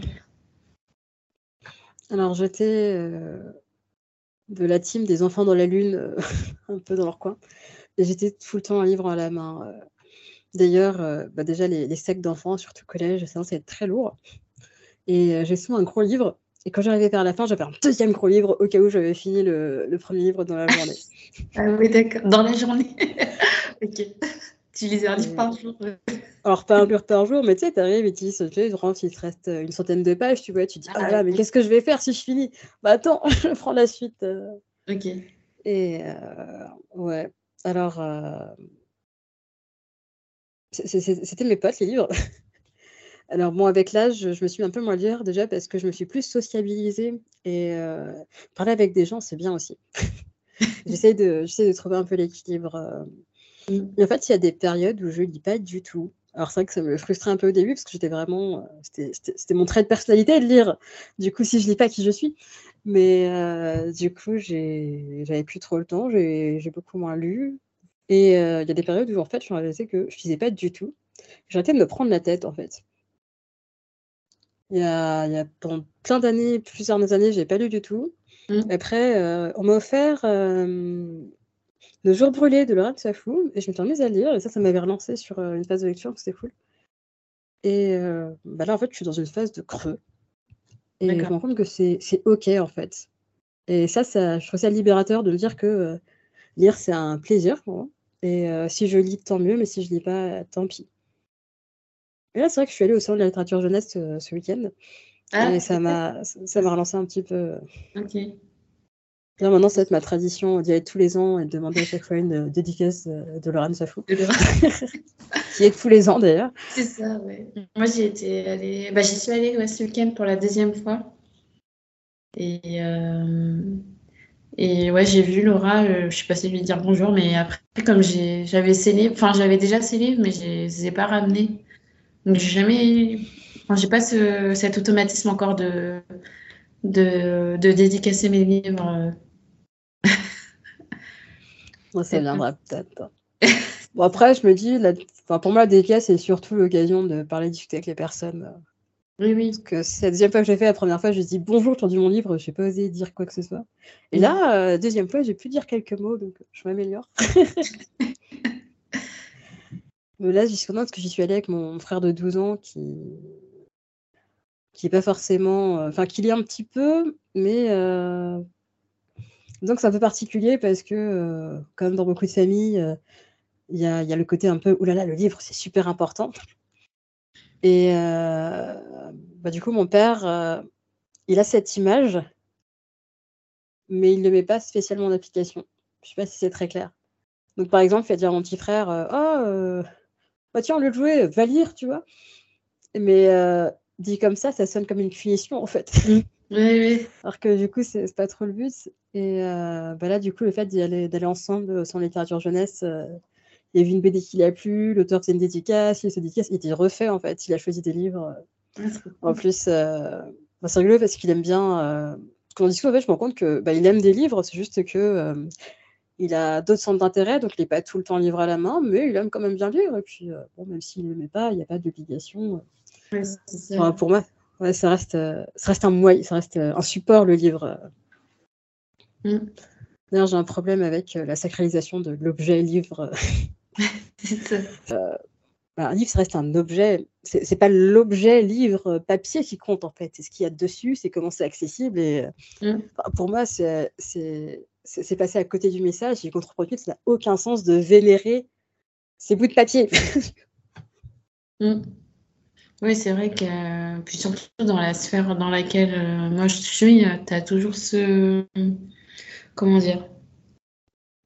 Speaker 2: Alors, j'étais euh, de la team des enfants dans la lune, euh, un peu dans leur coin. Et j'étais tout le temps un livre à la main. D'ailleurs, bah, déjà, les, les sacs d'enfants, surtout collège, ça, c'est très lourd. Et j'ai souvent un gros livre et quand j'arrivais vers la fin, j'avais un deuxième gros livre au cas où j'avais fini le, premier livre dans la journée.
Speaker 1: ah oui, d'accord. Dans la journée. ok. Tu lisais un livre par jour.
Speaker 2: Alors, pas un livre par jour, mais tu sais, t'arrives et tu dis, tu sais, il te reste une centaine de pages, tu vois, tu dis, ah, ah là, mais qu'est-ce que je vais faire si je finis? Bah attends, je prends la suite. Euh.
Speaker 1: Ok.
Speaker 2: Et euh, ouais, alors, euh, c'était mes potes, les livres. Alors bon, avec l'âge, je me suis un peu moins lire déjà parce que je me suis plus sociabilisée et euh, parler avec des gens, c'est bien aussi. J'essaie de, de trouver un peu l'équilibre. Euh. Mmh. En fait, il y a des périodes où je lis pas du tout. Alors c'est vrai que ça me frustrait un peu au début parce que j'étais vraiment, euh, c'était mon trait de personnalité de lire. Du coup, si je lis pas qui je suis, mais du coup, j'avais plus trop le temps, j'ai beaucoup moins lu. Et il y a des périodes où en fait, je me réalisais que je lisais pas du tout. J'arrêtais de me prendre la tête en fait. Il y a, il y a pendant plein d'années, plusieurs années, j'ai pas lu du tout. Mmh. Après, euh, on m'a offert euh, Le jour brûlé de Laurent Safou et je me suis remise à lire et ça, ça m'avait relancé sur euh, une phase de lecture, c'était cool. Et bah là, en fait, je suis dans une phase de creux. Et je me rends compte que c'est OK, en fait. Et ça, ça, je trouve ça libérateur de me dire que lire, c'est un plaisir pour moi. Et si je lis, tant mieux, mais si je lis pas, tant pis. Et là, c'est vrai que je suis allée au salon de la littérature jeunesse euh, ce week-end. Ah, et ça m'a, ça m'a relancé un petit peu.
Speaker 1: Ok.
Speaker 2: Là, maintenant, ça va être ma tradition d'y aller tous les ans et de demander à chaque fois une euh, dédicace euh, de Laurent Safou. qui est tous les ans d'ailleurs.
Speaker 1: C'est ça, ouais. Moi, j'y étais allée. Bah, j'y suis allée ouais, ce week-end pour la deuxième fois. Et, et ouais, j'ai vu Laura, je suis passée lui dire bonjour, mais après, comme j'avais livres, enfin, j'avais déjà ses livres, mais je ne les ai pas ramenés. Donc, j'ai jamais. Enfin, j'ai pas ce, cet automatisme encore de, de, de dédicacer mes livres.
Speaker 2: Moi, ça viendra peut-être. bon, après, je me dis, la... enfin, pour moi, la dédicace, c'est surtout l'occasion de parler, discuter avec les personnes.
Speaker 1: Oui, oui.
Speaker 2: Parce que c'est la deuxième fois que j'ai fait. La première fois, je dis bonjour, tu as mon livre, je n'ai pas osé dire quoi que ce soit. Et là, euh, deuxième fois, j'ai pu dire quelques mots, donc je m'améliore. là, j'y suis contente parce que j'y suis allée avec mon frère de 12 ans qui qui est pas forcément, euh, enfin qui lit un petit peu, mais euh, donc c'est un peu particulier parce que euh, comme dans beaucoup de familles, il y a, y, a, le côté un peu oulala le livre c'est super important. Et bah, du coup mon père, il a cette image, mais il ne met pas spécialement en application. Je sais pas si c'est très clair. Donc par exemple, il va dire à mon petit frère, oh bah tiens, le jouet, va lire, tu vois. Mais euh, dit comme ça, ça sonne comme une punition, en fait.
Speaker 1: Oui, oui.
Speaker 2: Alors que du coup, c'est pas trop le but. Et euh, bah là, du coup, le fait d'aller ensemble sans littérature jeunesse, euh, il y a eu une BD qui l'a plu, l'auteur faisait une dédicace, il se dédicace, il était refait, en fait. Il a choisi des livres. en plus, bah, c'est rigolo parce qu'il aime bien. quand on discute, en fait, je me rends compte que bah, il aime des livres, c'est juste que il a d'autres centres d'intérêt, donc il n'est pas tout le temps livré à la main, mais il aime quand même bien lire. Et puis, euh, bon, même s'il ne met pas, il n'y a pas d'obligation. pour moi, ça, reste, ça reste un moyen, ça reste un support, le livre. Mm. D'ailleurs, j'ai un problème avec euh, la sacralisation de l'objet livre. euh, bah, un livre, ça reste un objet. C'est pas l'objet livre papier qui compte en fait. C'est ce qu'il y a dessus, c'est comment c'est accessible. Et mm. pour moi, c'est c'est passé à côté du message et contre-produit, ça n'a aucun sens de vénérer ces bouts de papier.
Speaker 1: Mm. Oui, c'est vrai que, puis surtout dans la sphère dans laquelle euh, moi je suis, euh, tu as toujours ce. Comment dire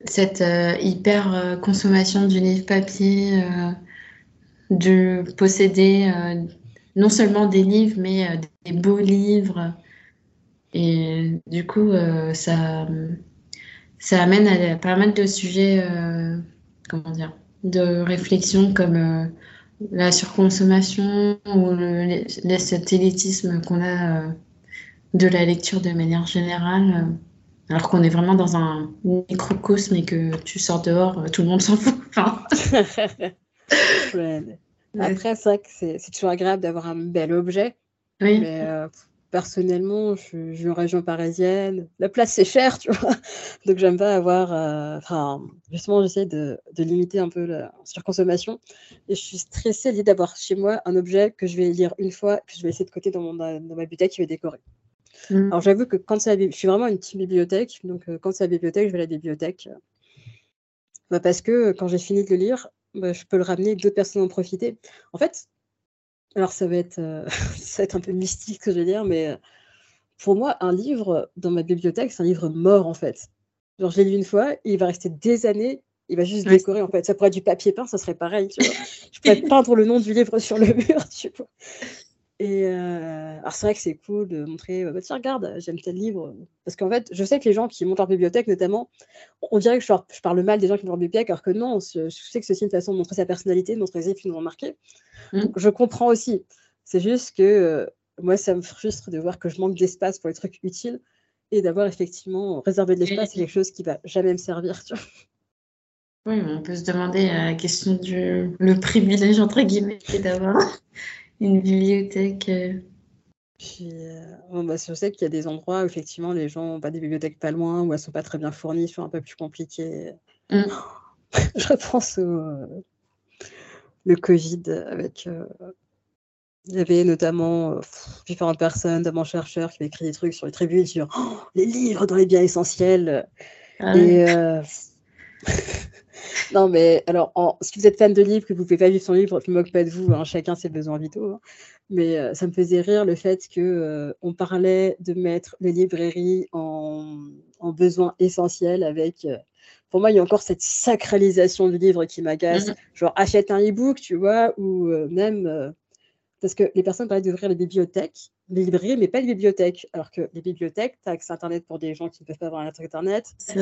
Speaker 1: Cette euh, hyper consommation du livre papier, de posséder non seulement des livres, mais des beaux livres. Et du coup, ça ça amène à pas mal de sujets, comment dire, de réflexion comme la surconsommation ou le, le satellitisme qu'on a de la lecture de manière générale, alors qu'on est vraiment dans un microcosme et que tu sors dehors, tout le monde s'en fout.
Speaker 2: Après, c'est vrai que c'est toujours agréable d'avoir un bel objet.
Speaker 1: Oui.
Speaker 2: Mais euh, personnellement, je, suis en région parisienne. La place, c'est cher, tu vois. Donc, j'aime pas avoir. Euh, enfin, justement, j'essaie de, de, limiter un peu la surconsommation. Et je suis stressée l'idée d'avoir chez moi un objet que je vais lire une fois, que je vais laisser de côté dans, mon, dans ma bibliothèque qui va décorer. Mm. Alors, j'avoue que quand c'est la je suis vraiment une petite bibliothèque. Donc, euh, quand c'est la bibliothèque, je vais à la bibliothèque. Bah, parce que quand j'ai fini de le lire, bah, je peux le ramener, d'autres personnes en profiter. En fait, alors ça va être, euh, ça va être un peu mystique ce que je vais dire, mais euh, pour moi, un livre dans ma bibliothèque, c'est un livre mort en fait. Genre, je l'ai lu une fois, il va rester des années, il va juste décorer en fait. Ça pourrait être du papier peint, ça serait pareil. Tu vois. je pourrais peindre le nom du livre sur le mur, tu vois. Et euh, alors c'est vrai que c'est cool de montrer, bah, tiens, regarde, j'aime tel livre. Parce qu'en fait, je sais que les gens qui montent leur bibliothèque, notamment, on dirait que je, je parle mal des gens qui montent leur bibliothèque, alors que non, je, sais que c'est aussi une façon de montrer sa personnalité, de montrer les livres qui nous ont marqué. Mmh. je comprends aussi. C'est juste que euh, moi, ça me frustre de voir que je manque d'espace pour les trucs utiles et d'avoir effectivement réservé de l'espace, c'est quelque chose qui va jamais me servir. Tu vois.
Speaker 1: Oui, on peut se demander la question du le privilège, entre guillemets, d'avoir une bibliothèque. Euh.
Speaker 2: Euh, bah, je sais qu'il y a des endroits où effectivement les gens n'ont pas des bibliothèques pas loin, où elles sont pas très bien fournies, sont un peu plus compliquées. Mm. je repense au le Covid avec. Euh, il y avait notamment différentes personnes, notamment chercheurs, qui avaient écrit des trucs sur les tribunes sur oh, les livres dans les biens essentiels. Ah et non, mais alors, si vous êtes fan de livres, que vous ne pouvez pas vivre son livre, je ne me moque pas de vous, hein, chacun ses besoins vitaux. Hein. Mais euh, ça me faisait rire le fait qu'on euh, on parlait de mettre les librairies en, en besoins essentiels avec. Euh, pour moi, il y a encore cette sacralisation du livre qui m'agace. Mmh Genre, achète un e-book, tu vois, ou même parce que les personnes parlaient d'ouvrir les bibliothèques, les librairies, mais pas les bibliothèques. Alors que les bibliothèques, tu as accès à Internet pour des gens qui ne peuvent pas avoir un Internet. Tu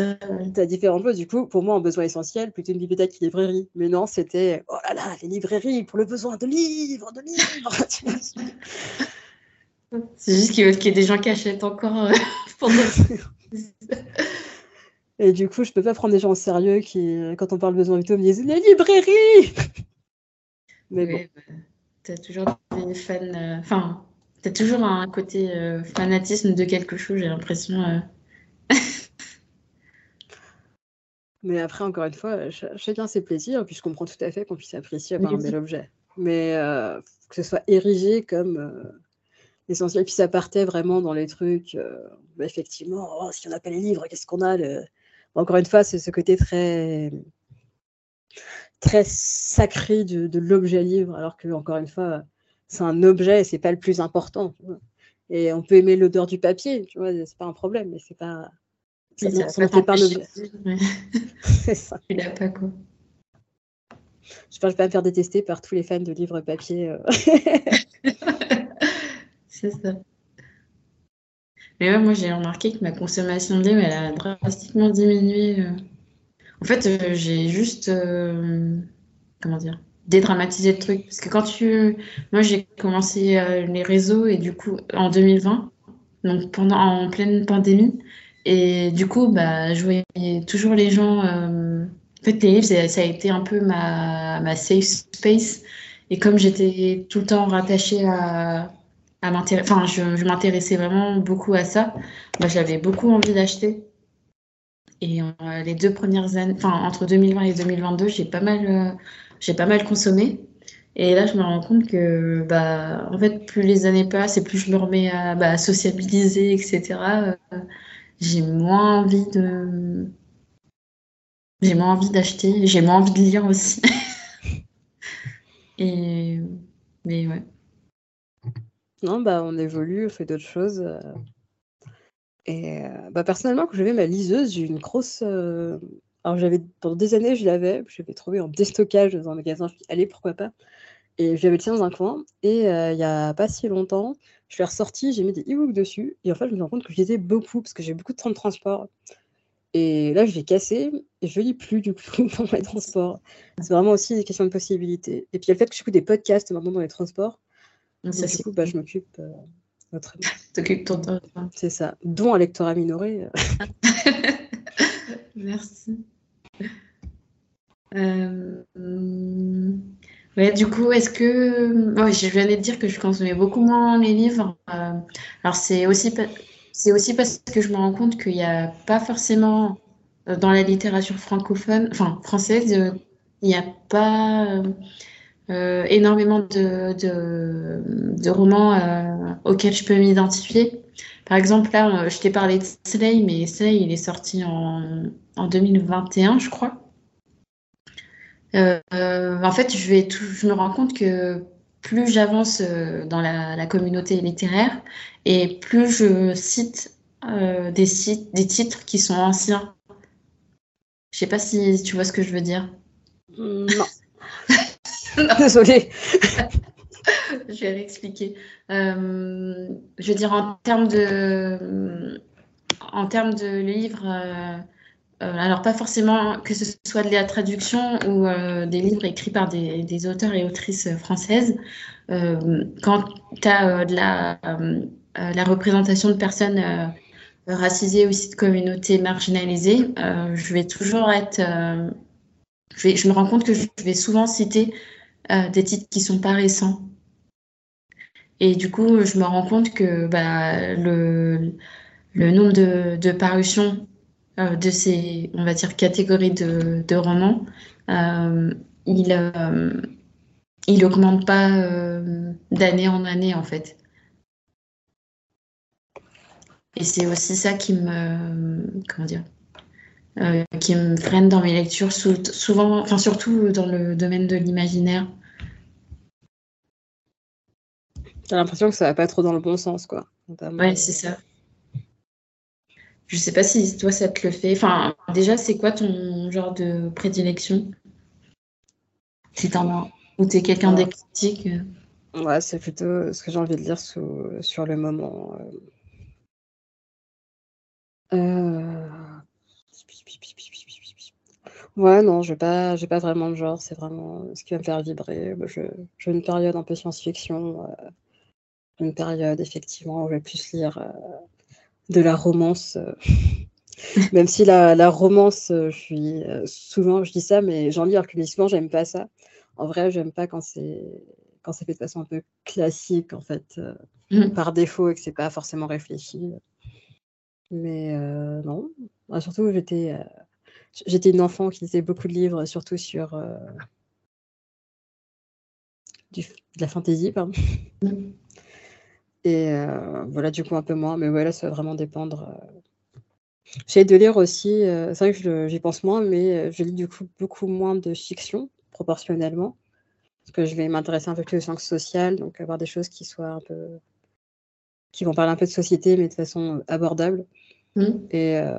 Speaker 2: as différentes choses. Du coup, pour moi, un besoin essentiel, plutôt une bibliothèque qu'une librairie. Mais non, c'était oh là là, les librairies pour le besoin de livres, de livres.
Speaker 1: C'est juste qu'il y ait des gens qui achètent encore euh,
Speaker 2: Et du coup, je peux pas prendre des gens au sérieux qui, quand on parle de besoin vitaux, me disent les librairies.
Speaker 1: Mais bon. Bah, tu as toujours des fans. Euh, enfin, tu as toujours un côté euh, fanatisme de quelque chose, j'ai l'impression. Euh.
Speaker 2: Mais après, encore une fois, chacun ses plaisirs, puis je comprends tout à fait qu'on puisse apprécier avoir un bel objet. Mais que ce soit érigé comme l'essentiel, puis ça partait vraiment dans les trucs. Bah, effectivement, oh, si on n'a pas les livres, qu'est-ce qu'on a Encore une fois, c'est ce côté très très sacré de, l'objet livre, alors que, encore une fois, c'est un objet et c'est pas le plus important. Et on peut aimer l'odeur du papier, tu vois, c'est pas un problème, mais c'est pas.
Speaker 1: Ça, pas un objet. c'est ça. Tu l'as pas quoi.
Speaker 2: Je ne vais pas me faire détester par tous les fans de livres papier. Euh.
Speaker 1: c'est ça. Mais ouais, moi j'ai remarqué que ma consommation de livres elle a drastiquement diminué. Euh. En fait, euh, j'ai juste, euh, comment dire, dédramatisé le truc. Parce que quand tu. Moi, j'ai commencé euh, les réseaux et du coup, en 2020, donc pendant, en pleine pandémie. Et du coup, bah, je voyais toujours les gens. en fait, les livres, ça, a été un peu ma, ma safe space. Et comme j'étais tout le temps rattachée à, à enfin, je, je m'intéressais vraiment beaucoup à ça, bah, j'avais beaucoup envie d'acheter. Et euh, les deux premières années, enfin entre 2020 et 2022, j'ai pas mal, euh, j'ai pas mal consommé. Et là, je me rends compte que, bah, en fait, plus les années passent et plus je me remets à bah, sociabiliser, etc. Euh, j'ai moins envie de, j'ai moins envie d'acheter, j'ai moins envie de lire aussi. et mais ouais.
Speaker 2: Non, bah, on évolue, on fait d'autres choses. Et euh, bah, personnellement, quand j'avais ma liseuse, j'ai une grosse. Euh, alors, j'avais pendant des années, je l'avais, je l'avais trouvé en déstockage dans un magasin. Je me suis dit, allez, pourquoi pas? Et j'avais le tien dans un coin. Et euh, il n'y a pas si longtemps, je l'ai ressorti, j'ai mis des e-books dessus. Et en fait, je me rends compte que je lisais beaucoup parce que j'ai beaucoup de temps de transport. Et là, je l'ai cassé et je lis plus du coup dans les transports. C'est vraiment aussi des questions de possibilités. Et puis, il y a le fait que j'écoute des podcasts maintenant dans les transports. Donc, du coup, bah, je m'occupe euh.
Speaker 1: T'occupes ton temps.
Speaker 2: C'est ça. Dont un lectorat minoré.
Speaker 1: Merci. Euh, ouais, du coup, est-ce que. Ouais, je venais de dire que je consommais beaucoup moins les livres. Euh, alors, c'est aussi, parce que je me rends compte qu'il n'y a pas forcément, euh, dans la littérature francophone, enfin française, il n'y a pas énormément de, romans auxquels je peux m'identifier. Par exemple, là, je t'ai parlé de Slay, mais Slay, il est sorti en, en 2021, je crois. Euh, en fait, je vais tout- je me rends compte que plus j'avance euh, dans la, la communauté littéraire et plus je cite euh, des sites, des titres qui sont anciens. Je sais pas si tu vois ce que je veux dire.
Speaker 2: Non. Désolée.
Speaker 1: Je vais réexpliquer. Euh, je veux dire, en termes de, en termes de livres, euh, euh, alors pas forcément que ce soit de la traduction ou euh, des livres écrits par des, auteurs et autrices françaises, quand tu as de la, représentation de personnes racisées aussi de communautés marginalisées, je vais toujours être, je me rends compte que je vais souvent citer des titres qui sont pas récents. Et du coup, je me rends compte que bah, le, nombre de, parutions euh, de ces, on va dire, catégories de, romans, euh, il, euh, il augmente pas d'année en année, en fait. Et c'est aussi ça qui me, comment dire, qui me freine dans mes lectures, sou- souvent, enfin surtout dans le domaine de l'imaginaire.
Speaker 2: T'as l'impression que ça va pas trop dans le bon sens, quoi. Notamment,
Speaker 1: Ouais,
Speaker 2: euh,
Speaker 1: c'est ça. Je sais pas si toi ça te le fait. Enfin, déjà, c'est quoi ton genre de prédilection? Ou t'es quelqu'un
Speaker 2: Ah.
Speaker 1: d'éclectique. euh?
Speaker 2: Ouais, c'est plutôt ce que j'ai envie de sous- sur le moment. euh. Ouais, non, je n'ai pas, j'ai pas vraiment de genre. C'est vraiment ce qui va me faire vibrer. Je, j'ai une période un peu science-fiction, euh, une période effectivement où je vais plus lire euh, de la romance. euh. Même si la, la romance, euh, je suis souvent, je dis ça, mais j'en lis alors que mystiquement, j'aime pas ça. En vrai, j'aime pas quand c'est quand c'est fait de façon un peu classique, en fait,
Speaker 1: Mm.
Speaker 2: par défaut et que c'est pas forcément réfléchi. Mais euh, non, Ah, surtout j'étais euh, j'étais une enfant qui lisait beaucoup de livres, surtout sur euh, du, de la fantaisie, pardon.
Speaker 1: Mm.
Speaker 2: Et euh, voilà, du coup, un peu moins. Mais voilà, ça va vraiment dépendre. euh. J'essaie de lire aussi, euh, c'est vrai que j'y pense moins, mais je lis du coup beaucoup moins de fiction, proportionnellement. Parce que je vais m'intéresser un peu plus aux sciences sociales, donc avoir des choses qui soient un peu. qui vont parler un peu de société, mais de façon abordable.
Speaker 1: Mm.
Speaker 2: Et euh,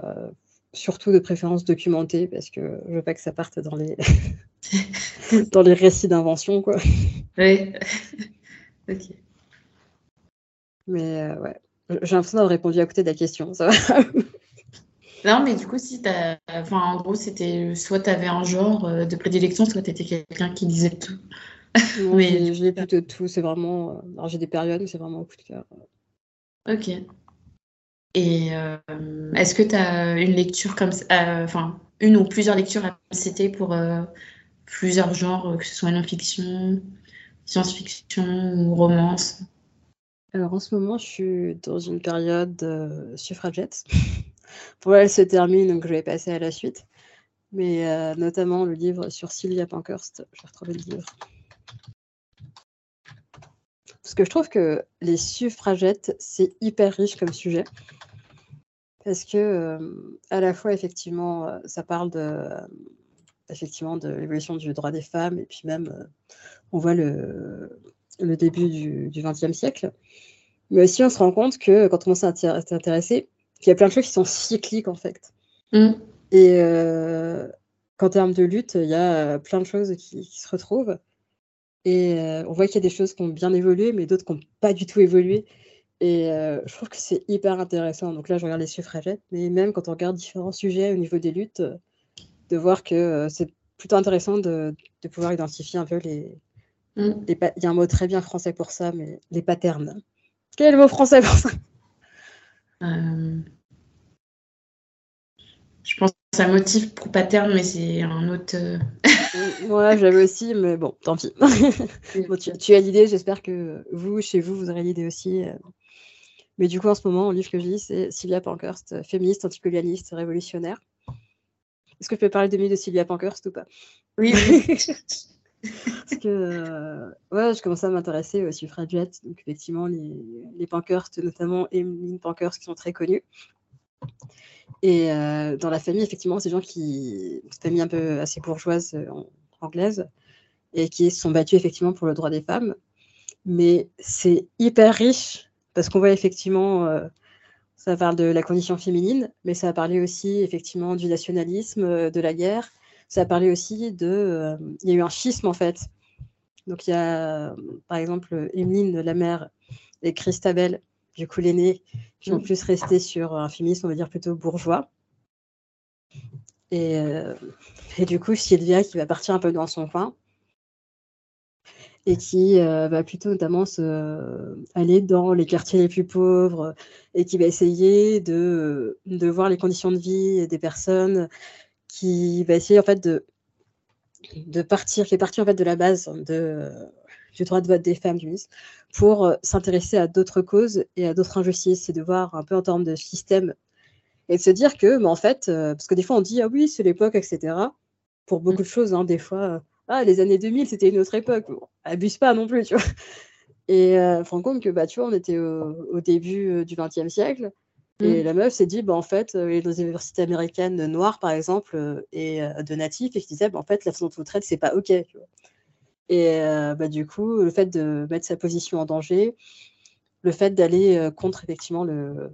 Speaker 2: surtout de préférence documentée, parce que je veux pas que ça parte dans les, dans les récits d'invention, quoi.
Speaker 1: Ouais. Ok.
Speaker 2: Mais euh, ouais, j'ai l'impression d'avoir répondu à côté de la question, ça va.
Speaker 1: Non, mais du coup, si t'as, enfin, en gros, c'était soit t'avais un genre euh, de prédilection, soit t'étais quelqu'un qui lisait tout.
Speaker 2: Non,
Speaker 1: Mais
Speaker 2: je lis plutôt tout, c'est vraiment. euh, Alors j'ai des périodes où c'est vraiment au coup de cœur.
Speaker 1: Ok. Et euh, est-ce que tu as une lecture comme ça, euh, enfin, une ou plusieurs lectures à citer pour euh, plusieurs genres, que ce soit non-fiction, science-fiction ou romance?
Speaker 2: Alors en ce moment, je suis dans une période euh, suffragette. Pour elle se termine, donc je vais passer à la suite. Mais euh, notamment le livre sur Sylvia Pankhurst, j'ai retrouvé le livre. Parce que je trouve que les suffragettes, c'est hyper riche comme sujet. Parce que, euh, à la fois, effectivement, ça parle de, effectivement, de l'évolution du droit des femmes, et puis même, on voit le, le début du XXe siècle. Mais aussi, on se rend compte que quand on s'intér- s'intéresser, qu'il y a plein de choses qui sont cycliques, en fait.
Speaker 1: Mm.
Speaker 2: Et euh, qu'en termes de lutte, il y a euh, plein de choses qui, qui se retrouvent. Et euh, on voit qu'il y a des choses qui ont bien évolué, mais d'autres qui n'ont pas du tout évolué. Et euh, je trouve que c'est hyper intéressant. Donc là, je regarde les suffragettes, mais même quand on regarde différents sujets au niveau des luttes, de voir que c'est plutôt intéressant de, de, pouvoir identifier un peu les. Mm. Il y a un mot très bien français pour ça, mais les patterns. Quel est le mot français pour ça?
Speaker 1: Euh, Je pense que ça motive pour pattern, mais c'est un autre. Euh,
Speaker 2: ouais, j'avais aussi, mais bon, tant pis. tu, as l'idée, j'espère que vous, chez vous, vous aurez l'idée aussi. Euh. Mais du coup, en ce moment, le livre que je lis, c'est Sylvia Pankhurst, féministe, anticolonialiste, révolutionnaire. Est-ce que je peux parler de de Sylvia Pankhurst ou pas?
Speaker 1: Oui.
Speaker 2: Parce que euh, ouais, je commençais à m'intéresser aux suffragettes. Donc, effectivement, les, les Pankhurst, notamment Emmeline Pankhurst, qui sont très connus. Et euh, dans la famille, effectivement, des gens qui. une famille un peu assez bourgeoise euh, anglaise et qui se sont battus effectivement pour le droit des femmes. Mais c'est hyper riche parce qu'on voit effectivement. ça parle de la condition féminine, mais ça a parlé aussi effectivement du nationalisme, de la guerre, ça a parlé aussi de. Euh, il y a eu un schisme en fait. Donc il y a par exemple Emeline, la mère, et Christabel, du coup l'aînée, qui ont mm. plus resté sur un féminisme, on va dire plutôt bourgeois. Et, euh, et, du coup, Sylvia qui va partir un peu dans son coin et qui euh, va plutôt notamment se, aller dans les quartiers les plus pauvres et qui va essayer de, de voir les conditions de vie des personnes, qui va essayer en fait de, de partir, qui est parti en fait de la base de, du droit de vote des femmes du pour euh, s'intéresser à d'autres causes et à d'autres injustices, c'est de voir un peu en termes de système et de se dire que, mais en fait, euh, parce que des fois on dit ah oui c'est l'époque etc. Pour beaucoup de choses, hein, des fois euh, ah les années 2000 c'était une autre époque, abuse pas non plus tu vois. Et euh, rend compte que bah tu vois on était au, au début du XXe siècle et mmh. la meuf s'est dit, bah, en fait, euh, les universités américaines noires, par exemple, euh, et euh, de natifs, et qui disaient, bah, en fait, la façon dont on traite, c'est pas OK. Et bah, du coup, le fait de mettre sa position en danger, le fait d'aller contre, effectivement, le,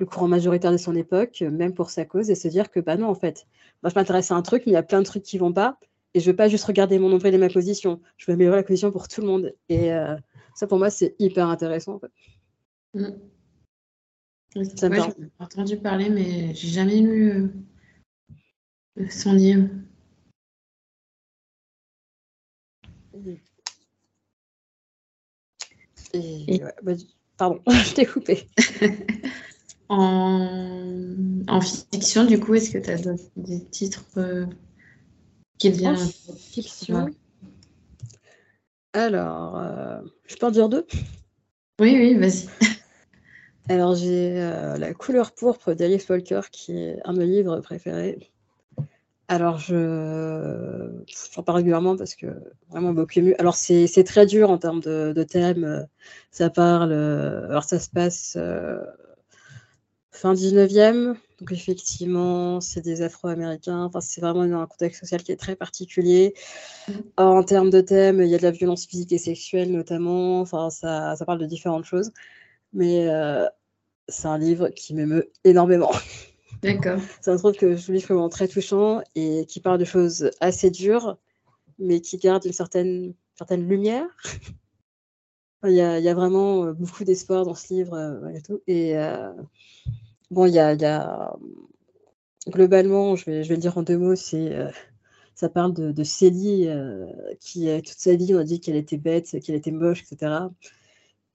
Speaker 2: le courant majoritaire de son époque, même pour sa cause, et se dire que, bah non, en fait, moi, je m'intéresse à un truc, mais il y a plein de trucs qui vont pas, et je veux pas juste regarder mon nombril et ma position, je veux améliorer la position pour tout le monde. Et ça, pour moi, c'est hyper intéressant. En fait.
Speaker 1: Mmh. J'ai entendu parler, mais j'ai jamais lu euh, son livre.
Speaker 2: Bah, pardon, je t'ai coupé.
Speaker 1: en... fiction, du coup, est-ce que tu as des titres euh, qui viennent
Speaker 2: en fiction Alors, euh, je peux en dire deux?
Speaker 1: Oui, oui, vas-y.
Speaker 2: Alors, j'ai euh, La couleur pourpre d'Alice Walker, qui est un de mes livres préférés. Alors, je j'en parle régulièrement parce que vraiment beaucoup ému. Alors, c'est très dur en termes de, de thème. Ça parle. Euh, alors, ça se passe euh, fin 19e. Donc, effectivement, c'est des Afro-Américains. Enfin, c'est vraiment un contexte social qui est très particulier. Mmh. En termes de thème, il y a de la violence physique et sexuelle, notamment. Enfin, ça, ça parle de différentes choses. Mais euh, c'est un livre qui m'émeut énormément.
Speaker 1: D'accord.
Speaker 2: c'est un truc que je trouve vraiment très touchant et qui parle de choses assez dures, mais qui garde une certaine, certaine lumière. Il y, a, il y, a, vraiment euh, beaucoup d'espoir dans ce livre euh, et tout. Et bon, il y a, il y a, globalement, je vais, je vais le dire en deux mots, c'est ça parle de, de Célie qui toute sa vie on a dit qu'elle était bête, qu'elle était moche, etc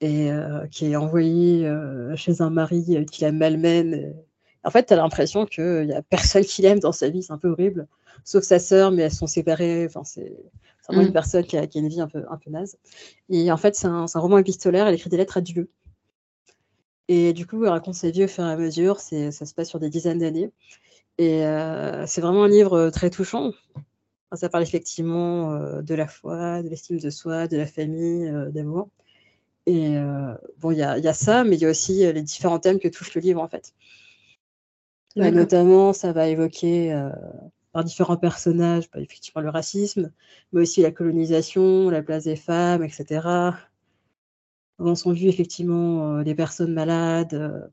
Speaker 2: et euh, qui est envoyée euh, chez un mari euh, qui la malmène. En fait, tu as l'impression qu'il n'y a personne qui l'aime dans sa vie, c'est un peu horrible, sauf sa sœur, mais elles sont séparées. Enfin, c'est vraiment une mm. personne qui a, qui a, une vie un peu, un peu naze. Et en fait, c'est un, un, roman épistolaire, elle écrit des lettres à Dieu. Et du coup, elle raconte sa vie au fur et à mesure, ça se passe sur des dizaines d'années. Et euh, c'est vraiment un livre très touchant. ça parle effectivement euh, de la foi, de l'estime de soi, de la famille, euh, d'amour. Et euh, bon, il y a, y a, ça, mais il y a aussi euh, les différents thèmes que touche le livre, en fait. Bah, notamment, ça va évoquer euh, par différents personnages, bah, effectivement, le racisme, mais aussi la colonisation, la place des femmes, etc. On sont vus effectivement euh, des personnes malades. Euh,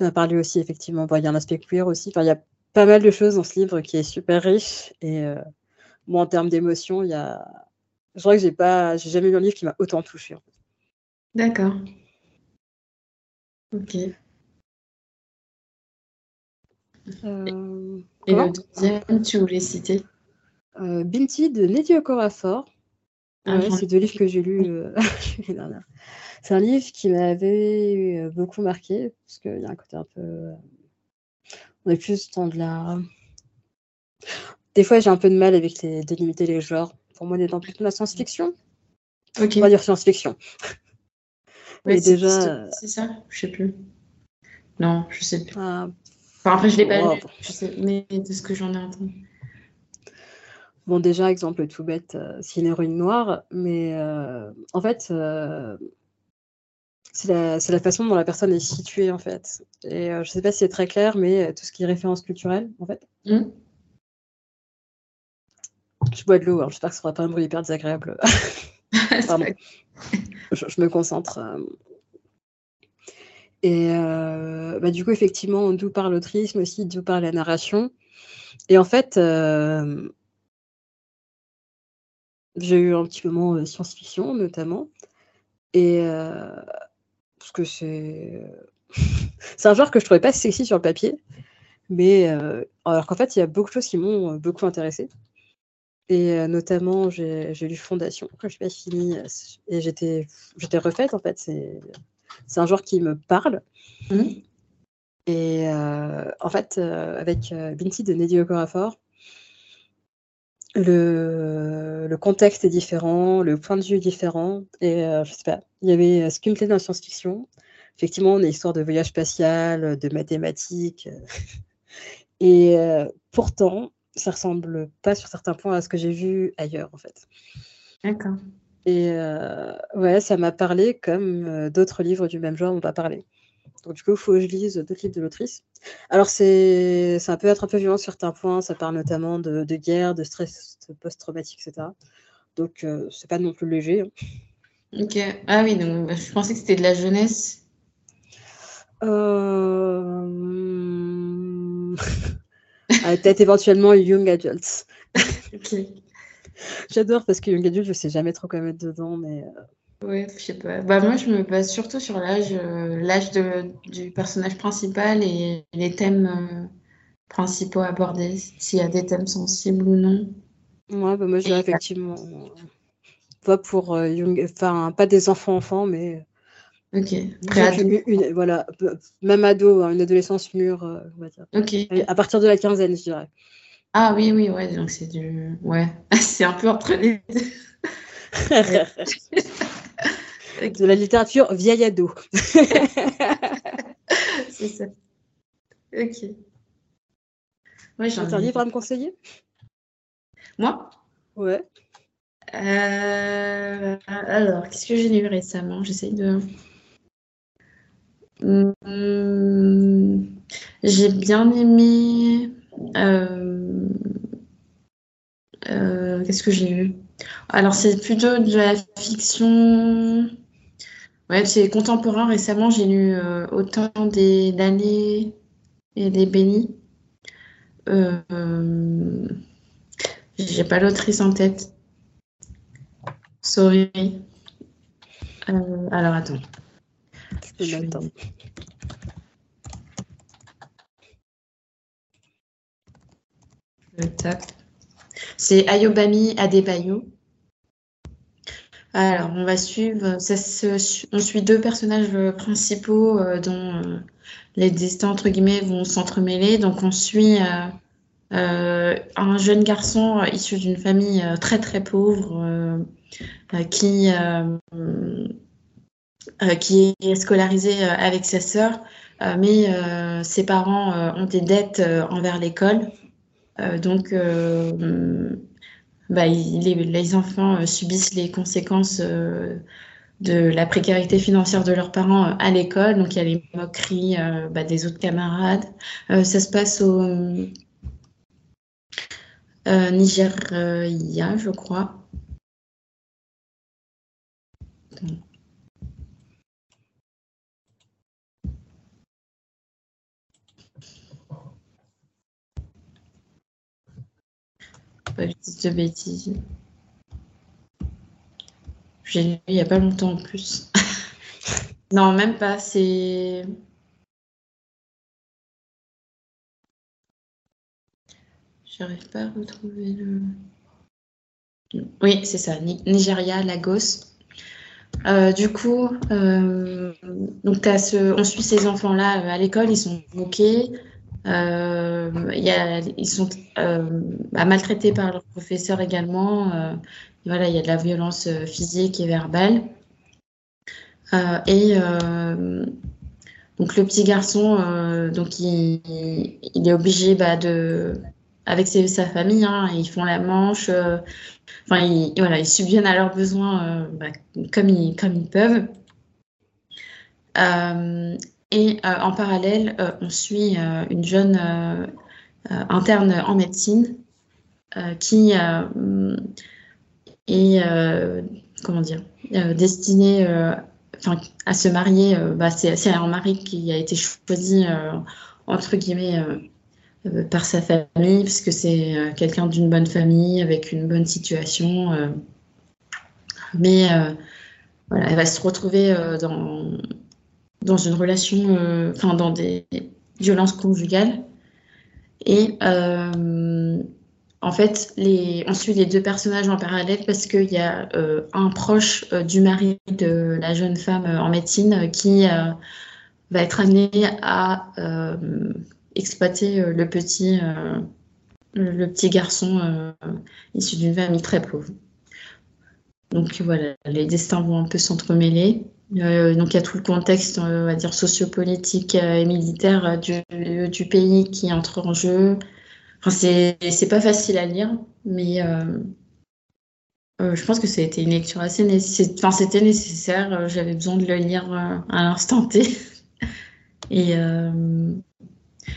Speaker 2: on a parlé aussi, effectivement, bah, il y a un aspect queer aussi. Enfin, il y a pas mal de choses dans ce livre qui est super riche. Et euh, moi, en termes d'émotion, il y a. Je crois que j'ai pas, j'ai jamais lu un livre qui m'a autant touché. En fait.
Speaker 1: D'accord. Ok.
Speaker 2: Euh,
Speaker 1: Et le deuxième, tu voulais citer
Speaker 2: Euh, Binti de Neddy Okorafor.
Speaker 1: Ah,
Speaker 2: Ouais, c'est deux livres que j'ai lus euh, l'année dernière. C'est un livre qui m'avait euh, beaucoup marqué, parce qu'il y a un côté un peu. euh, On est plus dans de la. Des fois, j'ai un peu de mal avec les délimiter les genres. Pour moi, on est dans plutôt la science-fiction.
Speaker 1: Ok.
Speaker 2: On va dire science-fiction. Mais
Speaker 1: c'est-
Speaker 2: déjà.
Speaker 1: c'est- C'est ça Je sais plus. Non, je sais plus.
Speaker 2: euh,
Speaker 1: Enfin, après, je l'ai pas
Speaker 2: Wow.
Speaker 1: lu, je sais, mais de ce que j'en ai entendu.
Speaker 2: Bon, déjà, exemple tout bête, euh, c'est une héroïne noire, mais euh, en fait, euh, c'est la, façon dont la personne est située, en fait. Et euh, je sais pas si c'est très clair, mais euh, tout ce qui est référence culturelle, en fait.
Speaker 1: Hmm
Speaker 2: Je bois de l'eau, alors j'espère que ce sera pas un bruit hyper désagréable. Pardon. je, me concentre. euh. Et euh, bah, du coup, effectivement, d'où part l'autrice, mais aussi d'où part la narration. Et en fait, euh, j'ai eu un petit moment euh, science-fiction, notamment. Et parce que c'est c'est un genre que je trouvais pas sexy sur le papier, mais alors qu'en fait, il y a beaucoup de choses qui m'ont beaucoup intéressée. Et euh, notamment, j'ai lu Fondation, que je n'ai pas fini, euh, et j'étais refaite, en fait. C'est un genre qui me parle.
Speaker 1: Hmm
Speaker 2: Et euh, en fait, euh, avec Binti de Neddy Okorafor, le, le contexte est différent, le point de vue est différent. Et je sais pas, il y avait ce qui me plaît dans la science-fiction. Effectivement, on a histoire de voyage spatial, de mathématiques. et pourtant, ça ressemble pas sur certains points à ce que j'ai vu ailleurs, en fait.
Speaker 1: D'accord.
Speaker 2: Et euh, ouais, ça m'a parlé comme euh, d'autres livres du même genre m'ont pas parlé. Donc du coup, il faut que je lise d'autres livres de l'autrice. Alors c'est, ça peut être un peu violent sur certains points. Ça parle notamment de, de guerre, de stress post-traumatique, etc. Donc euh, c'est pas non plus léger. hein.
Speaker 1: Ok. Ah oui, donc je pensais que c'était de la jeunesse.
Speaker 2: Euh... Peut-être éventuellement Young Adults. J'adore parce que Young Adults, je sais jamais trop quoi mettre dedans, mais euh,
Speaker 1: Ouais, je sais pas. Bah moi, je me base surtout sur l'âge, euh, l'âge du personnage principal et les thèmes euh, principaux abordés, s'il y a des thèmes sensibles ou non.
Speaker 2: ouais, bah, moi je effectivement. Pas pour euh, Young, enfin pas des enfants-enfants, mais
Speaker 1: Ok. Pré-ado.
Speaker 2: une- voilà, même ado, hein, une adolescence mûre, euh, on va dire.
Speaker 1: Ok.
Speaker 2: À partir de la quinzaine, je dirais.
Speaker 1: Ah oui, oui, ouais, donc c'est du... Ouais, c'est un peu entre les
Speaker 2: de la littérature vieille ado.
Speaker 1: C'est ça. Ok. Ouais,
Speaker 2: T'as un livre à me conseiller?
Speaker 1: Moi?
Speaker 2: Ouais.
Speaker 1: Euh, alors, qu'est-ce que j'ai lu récemment? J'essaye de... Hmm, j'ai bien aimé... euh, euh, qu'est-ce que j'ai lu? Alors, c'est plutôt de la fiction... Ouais, c'est contemporain. Récemment, j'ai lu euh, Autant des damnés et des bénis. J'ai pas l'autrice en tête. Sorry. Alors, attends.
Speaker 2: Je le
Speaker 1: tape. C'est Ayobami Adebayo. Alors, on va suivre. Ça se- on suit deux personnages principaux euh, dont euh, les destins, entre guillemets, vont s'entremêler. Donc, on suit euh, un jeune garçon issu d'une famille très, très pauvre qui, qui est scolarisé euh, avec sa sœur, euh, mais euh, ses parents euh, ont des dettes euh, envers l'école. Euh, donc, euh, bah, les, enfants euh, subissent les conséquences euh, de la précarité financière de leurs parents euh, à l'école. Donc, il y a les moqueries euh, bah, des autres camarades. Euh, ça se passe au euh, Nigeria, je crois. Je de bêtises. J'ai lu il n'y a pas longtemps en plus. Non, même pas. C'est. J'arrive pas à retrouver le. Oui, c'est ça. Nigeria, Lagos. Euh, du coup, euh, donc on suit ces enfants-là à l'école, ils sont moqués, euh, ils sont bah, maltraités par leurs professeurs également. voilà, il y a de la violence physique et verbale. et donc le petit garçon, donc il, il, est obligé bah, de, avec sa famille, hein, ils font la manche, ils, voilà, ils subviennent à leurs besoins euh, bah, comme, ils, comme ils peuvent. Euh, et euh, en parallèle, on suit une jeune interne en médecine qui est, comment dire, destinée à se marier. Bah, c'est un mari qui a été choisi, entre guillemets, euh, par sa famille, puisque c'est euh, quelqu'un d'une bonne famille, avec une bonne situation. Euh. mais voilà, elle va se retrouver dans, dans une relation, enfin dans des violences conjugales. Et en fait, on suit les deux personnages en parallèle parce qu'il y a un proche du mari de la jeune femme en médecine qui va être amené à exploiter euh, le petit, euh, le petit garçon euh, issu d'une famille très pauvre. Donc voilà, les destins vont un peu s'entremêler. donc il y a tout le contexte, on va dire, sociopolitique et militaire du, pays qui entre en jeu. Enfin, c'est pas facile à lire, mais je pense que ça a été une lecture assez nécessaire. Enfin, c'était nécessaire. J'avais besoin de le lire à l'instant T. et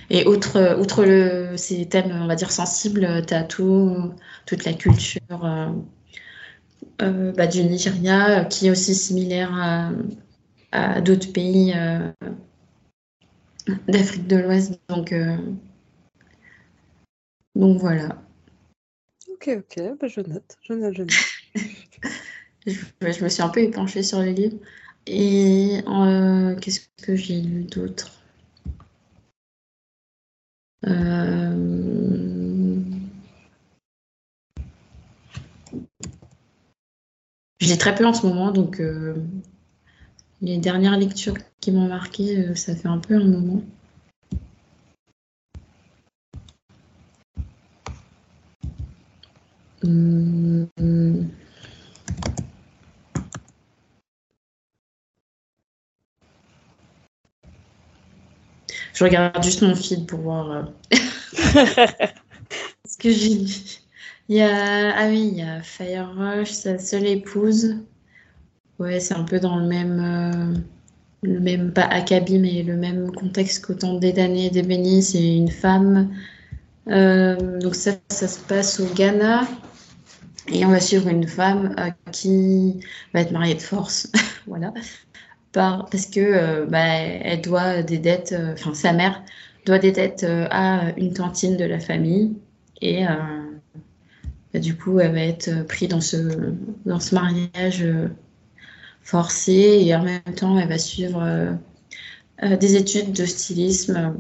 Speaker 1: et outre, outre le, ces thèmes, on va dire, sensibles, tu as tout, toute la culture euh, euh, bah, du Nigeria, qui est aussi similaire à, à d'autres pays euh, d'Afrique de l'Ouest. Donc, donc voilà.
Speaker 2: Ok, ok, bah, je note, je note, je note.
Speaker 1: je, je, me suis un peu épanchée sur les livres. Et qu'est-ce que j'ai lu d'autre? Euh... J'ai très peu en ce moment, donc euh, les dernières lectures qui m'ont marqué, euh, ça fait un peu un moment. Hum, hum. Je regarde juste mon feed pour voir euh, ce que j'ai lu. Il y a, ah oui, il y a Fire Rush, sa seule épouse. Ouais, c'est un peu dans le même, euh, le même, pas acabit, mais le même contexte qu'autant d'années d'Ebony, c'est une femme. Euh, donc ça, ça se passe au Ghana. Et on va suivre une femme qui va être mariée de force. voilà parce que euh, bah, elle doit des dettes, euh, enfin sa mère doit des dettes euh, à une tantine de la famille et du coup elle va être prise dans ce, dans ce mariage forcé et en même temps elle va suivre des études de stylisme.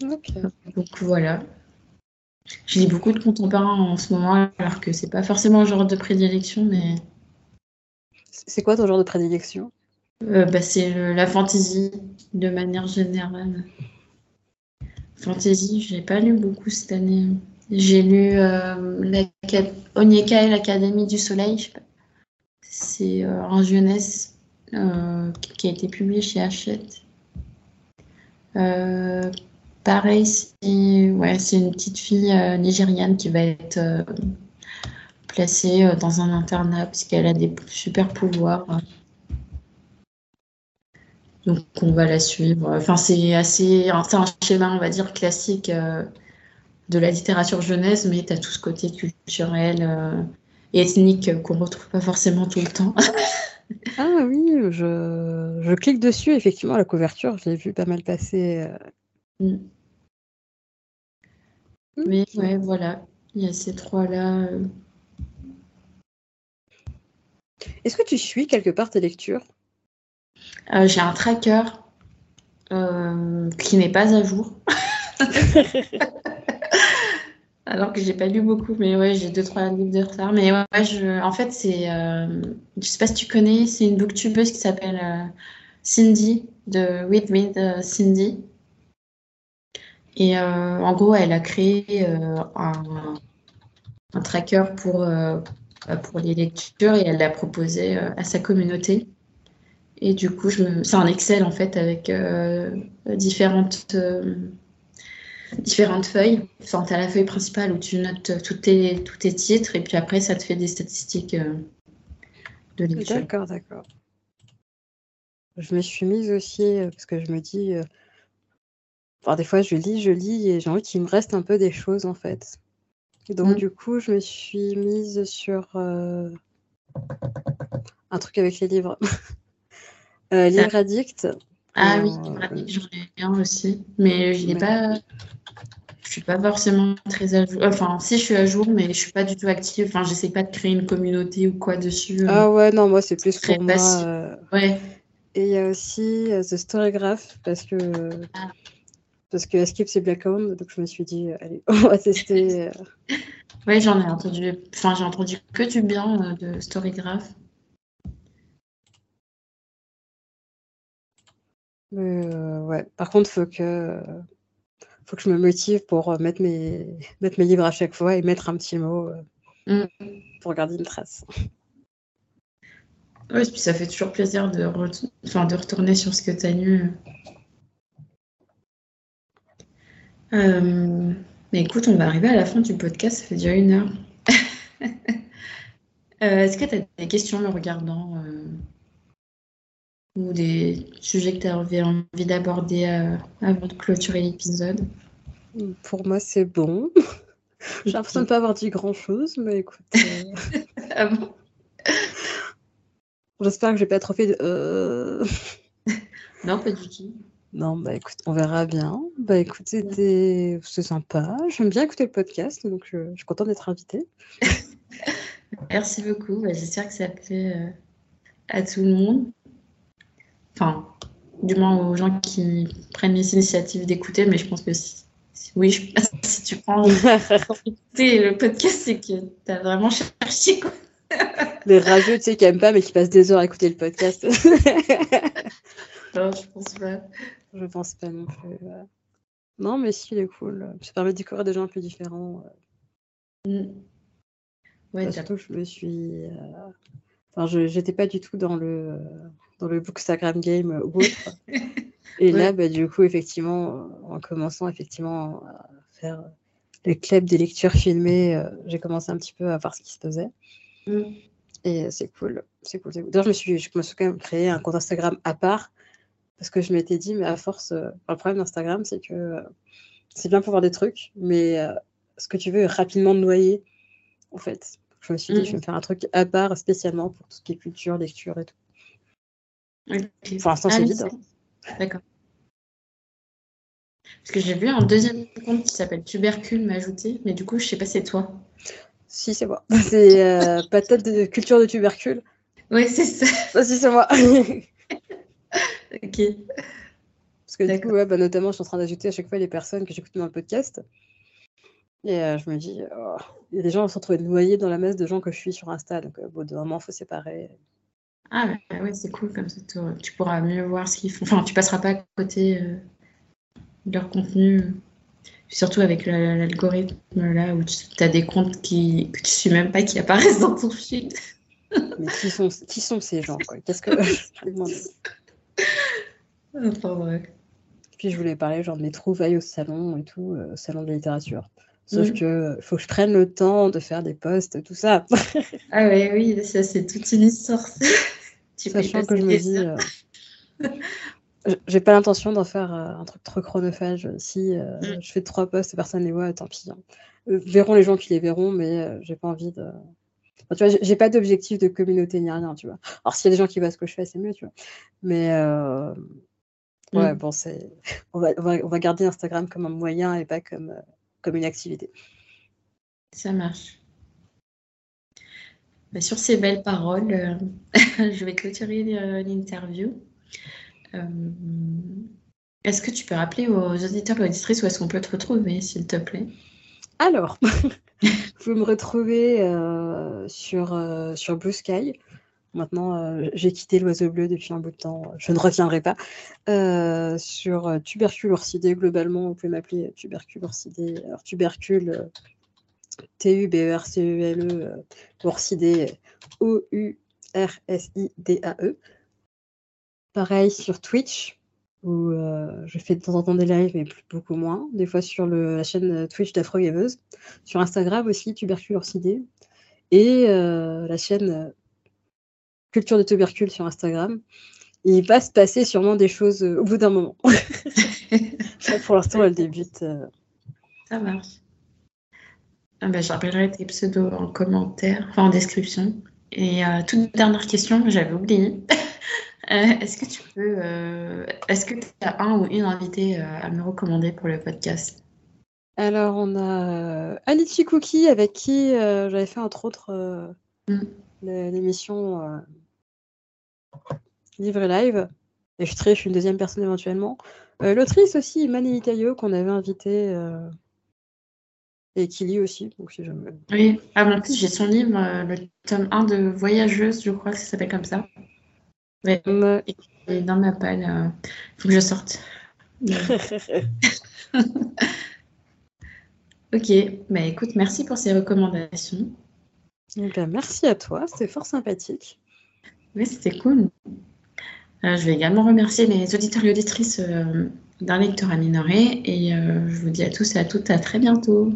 Speaker 1: Donc voilà. Je lis beaucoup de contemporains en ce moment, alors que c'est pas forcément un genre de prédilection, mais
Speaker 2: c'est quoi ton genre de prédilection?
Speaker 1: Euh, bah, C'est la fantasy, de manière générale. Fantasy, je n'ai pas lu beaucoup cette année. J'ai lu euh, Onyeka et l'Académie du Soleil. C'est euh, en jeunesse euh, qui a été publié chez Hachette. pareil, c'est une petite fille nigériane qui va être placée euh, dans un internat parce qu'elle a des super pouvoirs. Donc on va la suivre. Enfin, c'est assez, un schéma, on va dire, classique euh, de la littérature jeunesse, mais tu as tout ce côté culturel euh, et ethnique qu'on retrouve pas forcément tout le temps.
Speaker 2: ah oui, je, je, clique dessus, effectivement, la couverture, je l'ai vu pas mal passer. Mm.
Speaker 1: Mais ouais, voilà, il y a ces trois-là.
Speaker 2: Est-ce que tu suis quelque part tes lectures?
Speaker 1: Euh, j'ai un tracker euh, qui n'est pas à jour. Alors que j'ai pas lu beaucoup, mais ouais, j'ai deux, trois livres de retard. Mais ouais, je, en fait, c'est. euh, je sais pas si tu connais, c'est une booktubeuse qui s'appelle euh, Cindy, de With euh, Cindy. Et euh, en gros, elle a créé euh, un, tracker pour, pour les lectures et elle l'a proposé à sa communauté. Et du coup, me... c'est un Excel en fait avec différentes, différentes feuilles. Enfin, tu as la feuille principale où tu notes tous tes, tous tes titres et puis après, ça te fait des statistiques euh, de lecture.
Speaker 2: D'accord, d'accord. Je me suis mise aussi euh, parce que je me dis, euh, enfin, des fois je lis, je lis et j'ai envie qu'il me reste un peu des choses en fait. Donc
Speaker 1: Mm.
Speaker 2: du coup, je me suis mise sur euh, un truc avec les livres. Euh, Livre Addict.
Speaker 1: Ah oui,
Speaker 2: Euh,
Speaker 1: j'en ai un aussi, mais je n'ai pas. Je suis pas forcément très à jour. Enfin, si je suis à jour, mais je suis pas du tout active. Enfin, j'essaie pas de créer une communauté ou quoi dessus. euh.
Speaker 2: Ah ouais, non, moi c'est plus pour moi. euh,
Speaker 1: Ouais.
Speaker 2: Et il y a aussi The Storygraph parce que
Speaker 1: Ah.
Speaker 2: parce que Escape c'est Blackhound, donc je me suis dit allez, on va tester.
Speaker 1: Ouais, j'en ai entendu. Enfin, j'ai entendu que du bien euh, de Storygraph.
Speaker 2: Mais, euh, ouais. Par contre, faut que faut que je me motive pour euh, mettre mes mettre mes livres à chaque fois et mettre un petit mot euh,
Speaker 1: Mm.
Speaker 2: pour garder une trace.
Speaker 1: Ouais, puis ça fait toujours plaisir de, re- enfin, de retourner sur ce que tu as lu. Euh, mais écoute, on va arriver à la fin du podcast, ça fait déjà une heure. Est-ce que tu as des questions me regardant ou des sujets que tu avais envie d'aborder euh, avant de clôturer l'épisode?
Speaker 2: Pour moi, c'est bon. J'ai l'impression de pas avoir dit grand chose, mais écoute, euh,
Speaker 1: Ah bon?
Speaker 2: j'espère que j'ai pas trop fait de. euh.
Speaker 1: Non, pas du tout.
Speaker 2: Non, bah écoute, on verra bien. Bah écoute, c'était c'est sympa. J'aime bien écouter le podcast, donc je, je suis contente d'être invitée.
Speaker 1: Merci beaucoup. Bah, J'espère que ça plaît à tout le monde. Enfin, du moins aux gens qui prennent les initiatives d'écouter, mais je pense que si, oui, je- si tu prends le podcast, c'est que tu as vraiment cherché. Quoi.
Speaker 2: Les rageux, tu sais, qui aiment pas, mais qui passent des heures à écouter le podcast.
Speaker 1: Non, je pense pas.
Speaker 2: je pense pas non plus. voilà. Non, mais si, il est cool. Ça permet de découvrir des gens un peu différents.
Speaker 1: Mm. Ouais,
Speaker 2: Bah, surtout je me suis. euh, Enfin, je j'étais pas du tout dans le euh, dans le Bookstagram game ou autre. Et là, bah, du coup, effectivement, en commençant effectivement à faire les clubs des lectures filmées, euh, j'ai commencé un petit peu à voir ce qui se faisait.
Speaker 1: Mm.
Speaker 2: Et c'est cool. C'est cool. D'ailleurs, je me suis, je me suis quand même créé un compte Instagram à part parce que je m'étais dit, mais à force, euh, le problème d'Instagram, c'est que euh, c'est bien pour voir des trucs, mais ce que tu veux est rapidement noyer, en fait. Je me suis dit,
Speaker 1: Mm.
Speaker 2: je vais me faire un truc à part spécialement pour tout ce qui est culture, lecture et tout. Pour l'instant,
Speaker 1: Ah
Speaker 2: c'est
Speaker 1: oui,
Speaker 2: vide.
Speaker 1: D'accord. Parce que j'ai vu un deuxième compte qui s'appelle Tubercule m'ajouter, mais du coup, je sais pas si c'est toi.
Speaker 2: Si, c'est moi. C'est euh, patate de culture de tubercule.
Speaker 1: Ouais, c'est ça.
Speaker 2: Ah, si, c'est moi.
Speaker 1: Ok.
Speaker 2: Parce que du coup, ouais, bah, notamment, je suis en train d'ajouter à chaque fois les personnes que j'écoute dans le podcast. Et euh, je me dis, oh, il y a des gens qui se retrouver noyés dans la masse de gens que je suis sur Insta. Donc, euh, bon, de moment, il faut séparer.
Speaker 1: Ah ouais, ouais, c'est cool comme ça. Tu, tu pourras mieux voir ce qu'ils font. Enfin, tu passeras pas à côté euh, de leur contenu. Puis surtout avec la- l'algorithme là où tu as des comptes qui, que tu suis même pas qui apparaissent dans ton feed.
Speaker 2: Mais qui sont, qui sont ces gens quoi? Qu'est-ce que je demande.
Speaker 1: Enfin, bref.
Speaker 2: Puis je voulais parler genre de mes trouvailles au salon et tout, euh, au salon de la littérature. Sauf
Speaker 1: Mhm.
Speaker 2: que euh, faut que je prenne le temps de faire des posts, tout ça.
Speaker 1: Ah ouais, oui, ça c'est toute une histoire. tu
Speaker 2: Sachant que je me dis, euh, j'ai pas l'intention d'en faire euh, un truc trop chronophage. Si euh,
Speaker 1: Mm.
Speaker 2: je fais trois posts et personne les voit, tant pis. hein. Verront les gens qui les verront, mais j'ai pas envie de. Enfin, tu vois, j'ai- pas d'objectif de communauté ni rien, tu vois. Alors s'il y a des gens qui voient ce que je fais, c'est mieux, tu vois. Mais ouais,
Speaker 1: Mm.
Speaker 2: bon, c'est. On va, on, va, on va garder Instagram comme un moyen et pas comme, comme une activité.
Speaker 1: Ça marche. Bah, sur ces belles paroles, je vais clôturer l'interview. Est-ce que tu peux rappeler aux auditeurs et auditrices où est-ce qu'on peut te retrouver, s'il te plaît?
Speaker 2: Alors, vous pouvez me retrouver sur, sur Blue Sky. Maintenant, euh, j'ai quitté l'oiseau bleu depuis un bout de temps. Je ne reviendrai pas. Euh, sur euh, tubercule globalement, vous pouvez m'appeler tubercule orcidé. Alors, tubercule, T-U-B-E-R-C-E-L-E, e, orcidé, O-U-R-S-I-D-A-E. Pareil sur Twitch, où je fais de temps en temps des lives, mais beaucoup moins. Des fois sur la chaîne Twitch d'Afrogameuse. Sur Instagram aussi, tubercule. Et la chaîne culture de tubercule sur Instagram. Il va se passer sûrement des choses euh, au bout d'un moment. pour l'instant, elle débute. Euh.
Speaker 1: Ça marche. Ah bah, je rappellerai tes pseudos en commentaire, enfin en description. Et euh, toute dernière question, j'avais oublié. est-ce que tu peux, est-ce que tu as un ou une invité à me recommander pour le podcast?
Speaker 2: Alors, on a Anichi Cookie avec qui j'avais fait entre autres mm. l'émission livre live. Et je triche une deuxième personne éventuellement. Euh, l'autrice aussi, Mani Itayo, qu'on avait invité euh, et qui lit aussi. Donc si jamais...
Speaker 1: Oui, ah, en plus j'ai son livre, euh, le tome 1 de Voyageuse, je crois que ça s'appelle comme ça. Et dans ma palle, il faut que je sorte. ok, bah écoute, merci pour ces recommandations.
Speaker 2: Ben, merci à toi, c'était fort sympathique.
Speaker 1: Oui, c'était cool. Euh, je vais également remercier les auditeurs et auditrices euh, d'un lecteur à et euh, je vous dis à tous et à toutes à très bientôt.